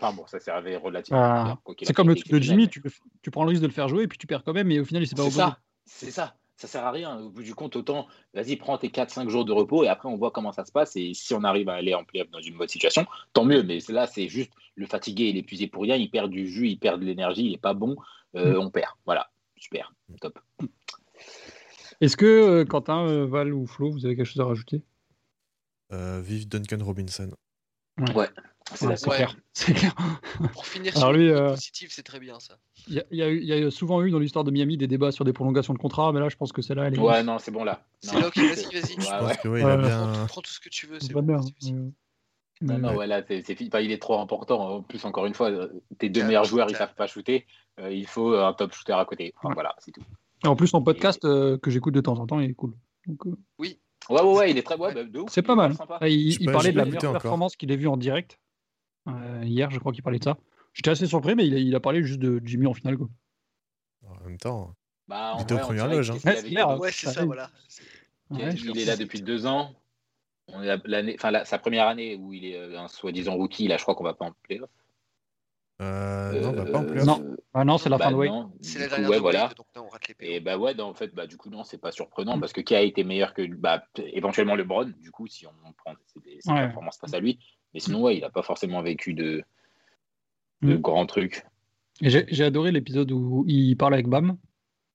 Enfin bon, ça servait relativement Ah, C'est comme le truc de Jimmy, tu, tu prends le risque de le faire jouer et puis tu perds quand même, et au final, il s'est pas C'est ça. C'est ça. Ça sert à rien. Au bout du compte, autant, vas-y, prends tes 4-5 jours de repos et après, on voit comment ça se passe. Et si on arrive à aller en play dans une bonne situation, tant mieux. Mais là, c'est juste le fatigué et l'épuisé pour rien. Il perd du jus, il perd de l'énergie, il n'est pas bon. Euh, on perd. Voilà, super, top. Est-ce que euh, Quentin, euh, Val ou Flo, vous avez quelque chose à rajouter? Euh, vive Duncan Robinson. Ouais, C'est Ouais. clair. *laughs* C'est clair. Pour finir Alors sur lui, euh, positive, c'est très bien ça. Il y, a- y y souvent eu dans l'histoire de Miami des débats sur des prolongations de contrat, mais là, je pense que celle-là, elle est. Ouais, non, c'est bon là. C'est là, ok, vas-y, vas-y. Je Ouais, pense ouais. que ouais, il Ouais, a ouais. bien. Prends, prends tout ce que tu veux, c'est bon. pas bien. euh, Non, non, ouais, là, c'est il est trop important. En plus, encore une fois, tes deux meilleurs joueurs, ils savent pas shooter. Euh, il faut un top shooter à côté. Enfin, Ouais. voilà, c'est tout. Et en plus, son podcast euh, que j'écoute de temps en temps, il est cool. Donc, euh, Ouais, ouais, ouais, il est très. Ouais, bah, c'est pas mal. il, parlait de la meilleure encore. performance qu'il ait vue en direct. Euh, hier, je crois qu'il parlait de ça. J'étais assez surpris, mais il a, il a parlé juste de Jimmy en finale. Quoi. En même temps, Bah, en Il était aux vrai, en premières loges, hein. Ouais, c'est hein. Ouais, ça, voilà. Ouais, il est là depuis deux ans. On est l'année, enfin, la- sa première année où il est euh, un soi-disant rookie, là, je crois qu'on va pas en playoff. euh, non, bah, pas en Euh, playoff. Non. Ah non, c'est la bah, fin de. C'est la coup, dernière ouais, de voilà. Wade, donc là, on rate les Et bah ouais, non, en fait, bah du coup non, c'est pas surprenant parce que qui a été meilleur que bah, éventuellement LeBron, du coup, si on prend ses, ses Ouais. performances face à lui. Mais sinon, ouais, il a pas forcément vécu de, de Mm. grands trucs. J'ai adoré l'épisode où il parle avec Bam.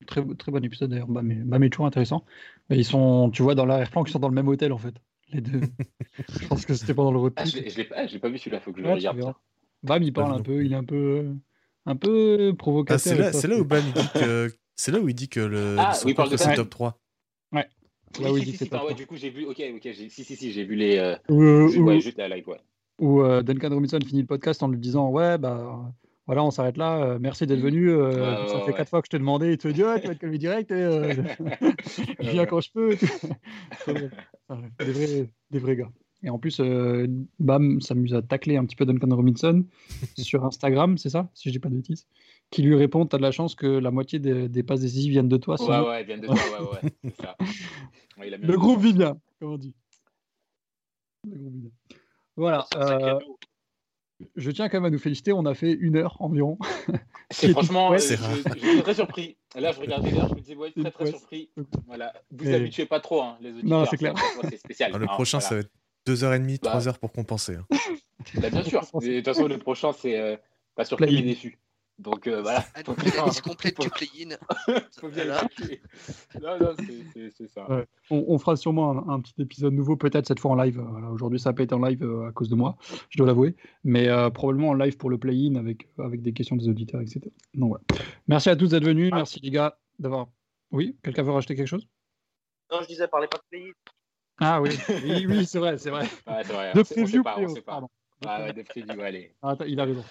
Très, très bon épisode d'ailleurs. Bam, est- Bam est toujours intéressant. Ils sont, tu vois, dans l'arrière-plan, qu'ils sont dans le même hôtel en fait. Les deux. *laughs* je pense que c'était pendant le Ah, trip. je l'ai- je l'ai pas, vu celui-là, faut que je Ouais, le regarde. Bam, il parle un peu. Il est un peu, un peu Ah, provocateur. c'est là, où Bam il dit que c'est là où il dit que le Ah, son oui, il parle contre, de c'est ça. top 3. Là où Oui, il si, dit si, si, pas ouais, du coup, j'ai vu, ok, ok, si, si, si, j'ai vu les. euh, Où, euh, où- ouais, juste la live, ouais. où, euh, Duncan Robinson finit le podcast en lui disant Ouais, bah voilà, on s'arrête là. euh, merci d'être venu. euh, ça ouais, fait ouais. quatre fois que je demandais. Et tu te dis Ouais, tu vas te calmer direct. Et, euh, *laughs* *laughs* je viens quand je peux. des, vrais, des vrais gars. Et en plus, Bam s'amuse à tacler un petit peu Duncan Robinson *laughs* sur Instagram, c'est ça, si je dis pas de bêtises, qui lui répond T'as de la chance que la moitié des, des passes décisives viennent de toi. Ouais, ouais, vient de toi, ouais, ouais, *laughs* c'est ça. Ouais, il a bien Le groupe vit bien, comme on dit. Le groupe vit bien. Voilà. Euh, je tiens quand même à nous féliciter. On a fait une heure environ. C'est *laughs* franchement, Ouais, euh, je- j'étais très surpris. Là, je regardais l'heure, je me disais, ouais, très très ouais. surpris. Voilà. Vous Et- habituez pas trop, hein, les auditeurs. Non, c'est clair. C'est spécial. Ah, le hein, prochain, voilà. ça va être 2h30, Bah. 3h pour compenser. hein. Bah, bien sûr. De toute façon, le prochain, c'est euh, pas surpris mais déçu. Donc euh, voilà. La liste complète du play-in. Voilà. Non, non, c'est- ça. Ouais. On, on fera sûrement un, un petit épisode nouveau, peut-être cette fois en live. Voilà, Aujourd'hui, ça n'a pas été en live euh, à cause de moi, je dois l'avouer. Mais euh, probablement en live pour le play-in avec, avec des questions des auditeurs, etc. Donc, ouais. Merci à tous d'être venus. Ah. Merci les gars d'avoir. Oui, quelqu'un veut rajouter quelque chose? Non, je disais, parlez pas de play Ah oui, oui, oui c'est vrai, c'est vrai. Ouais, vrai. De sait- on preview, sait pas, on sait pas. Ah ouais, de preview, allez. Ah, attends, il a raison.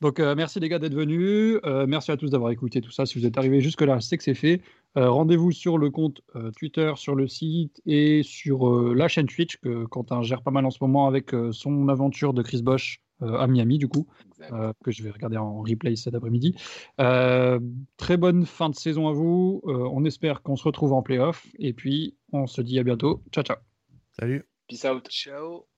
Donc, euh, merci les gars d'être venus. Euh, merci à tous d'avoir écouté tout ça. Si vous êtes arrivés jusque-là, c'est que c'est fait. Euh, Rendez-vous sur le compte euh, Twitter, sur le site et sur euh, la chaîne Twitch que Quentin gère pas mal en ce moment avec euh, son aventure de Chris Bosch euh, à Miami, du coup, euh, que je vais regarder en replay cet après-midi. Euh, très bonne fin de saison à vous. Euh, on espère qu'on se retrouve en playoff. Et puis, on se dit à bientôt. Ciao, ciao. Salut Peace out. Ciao.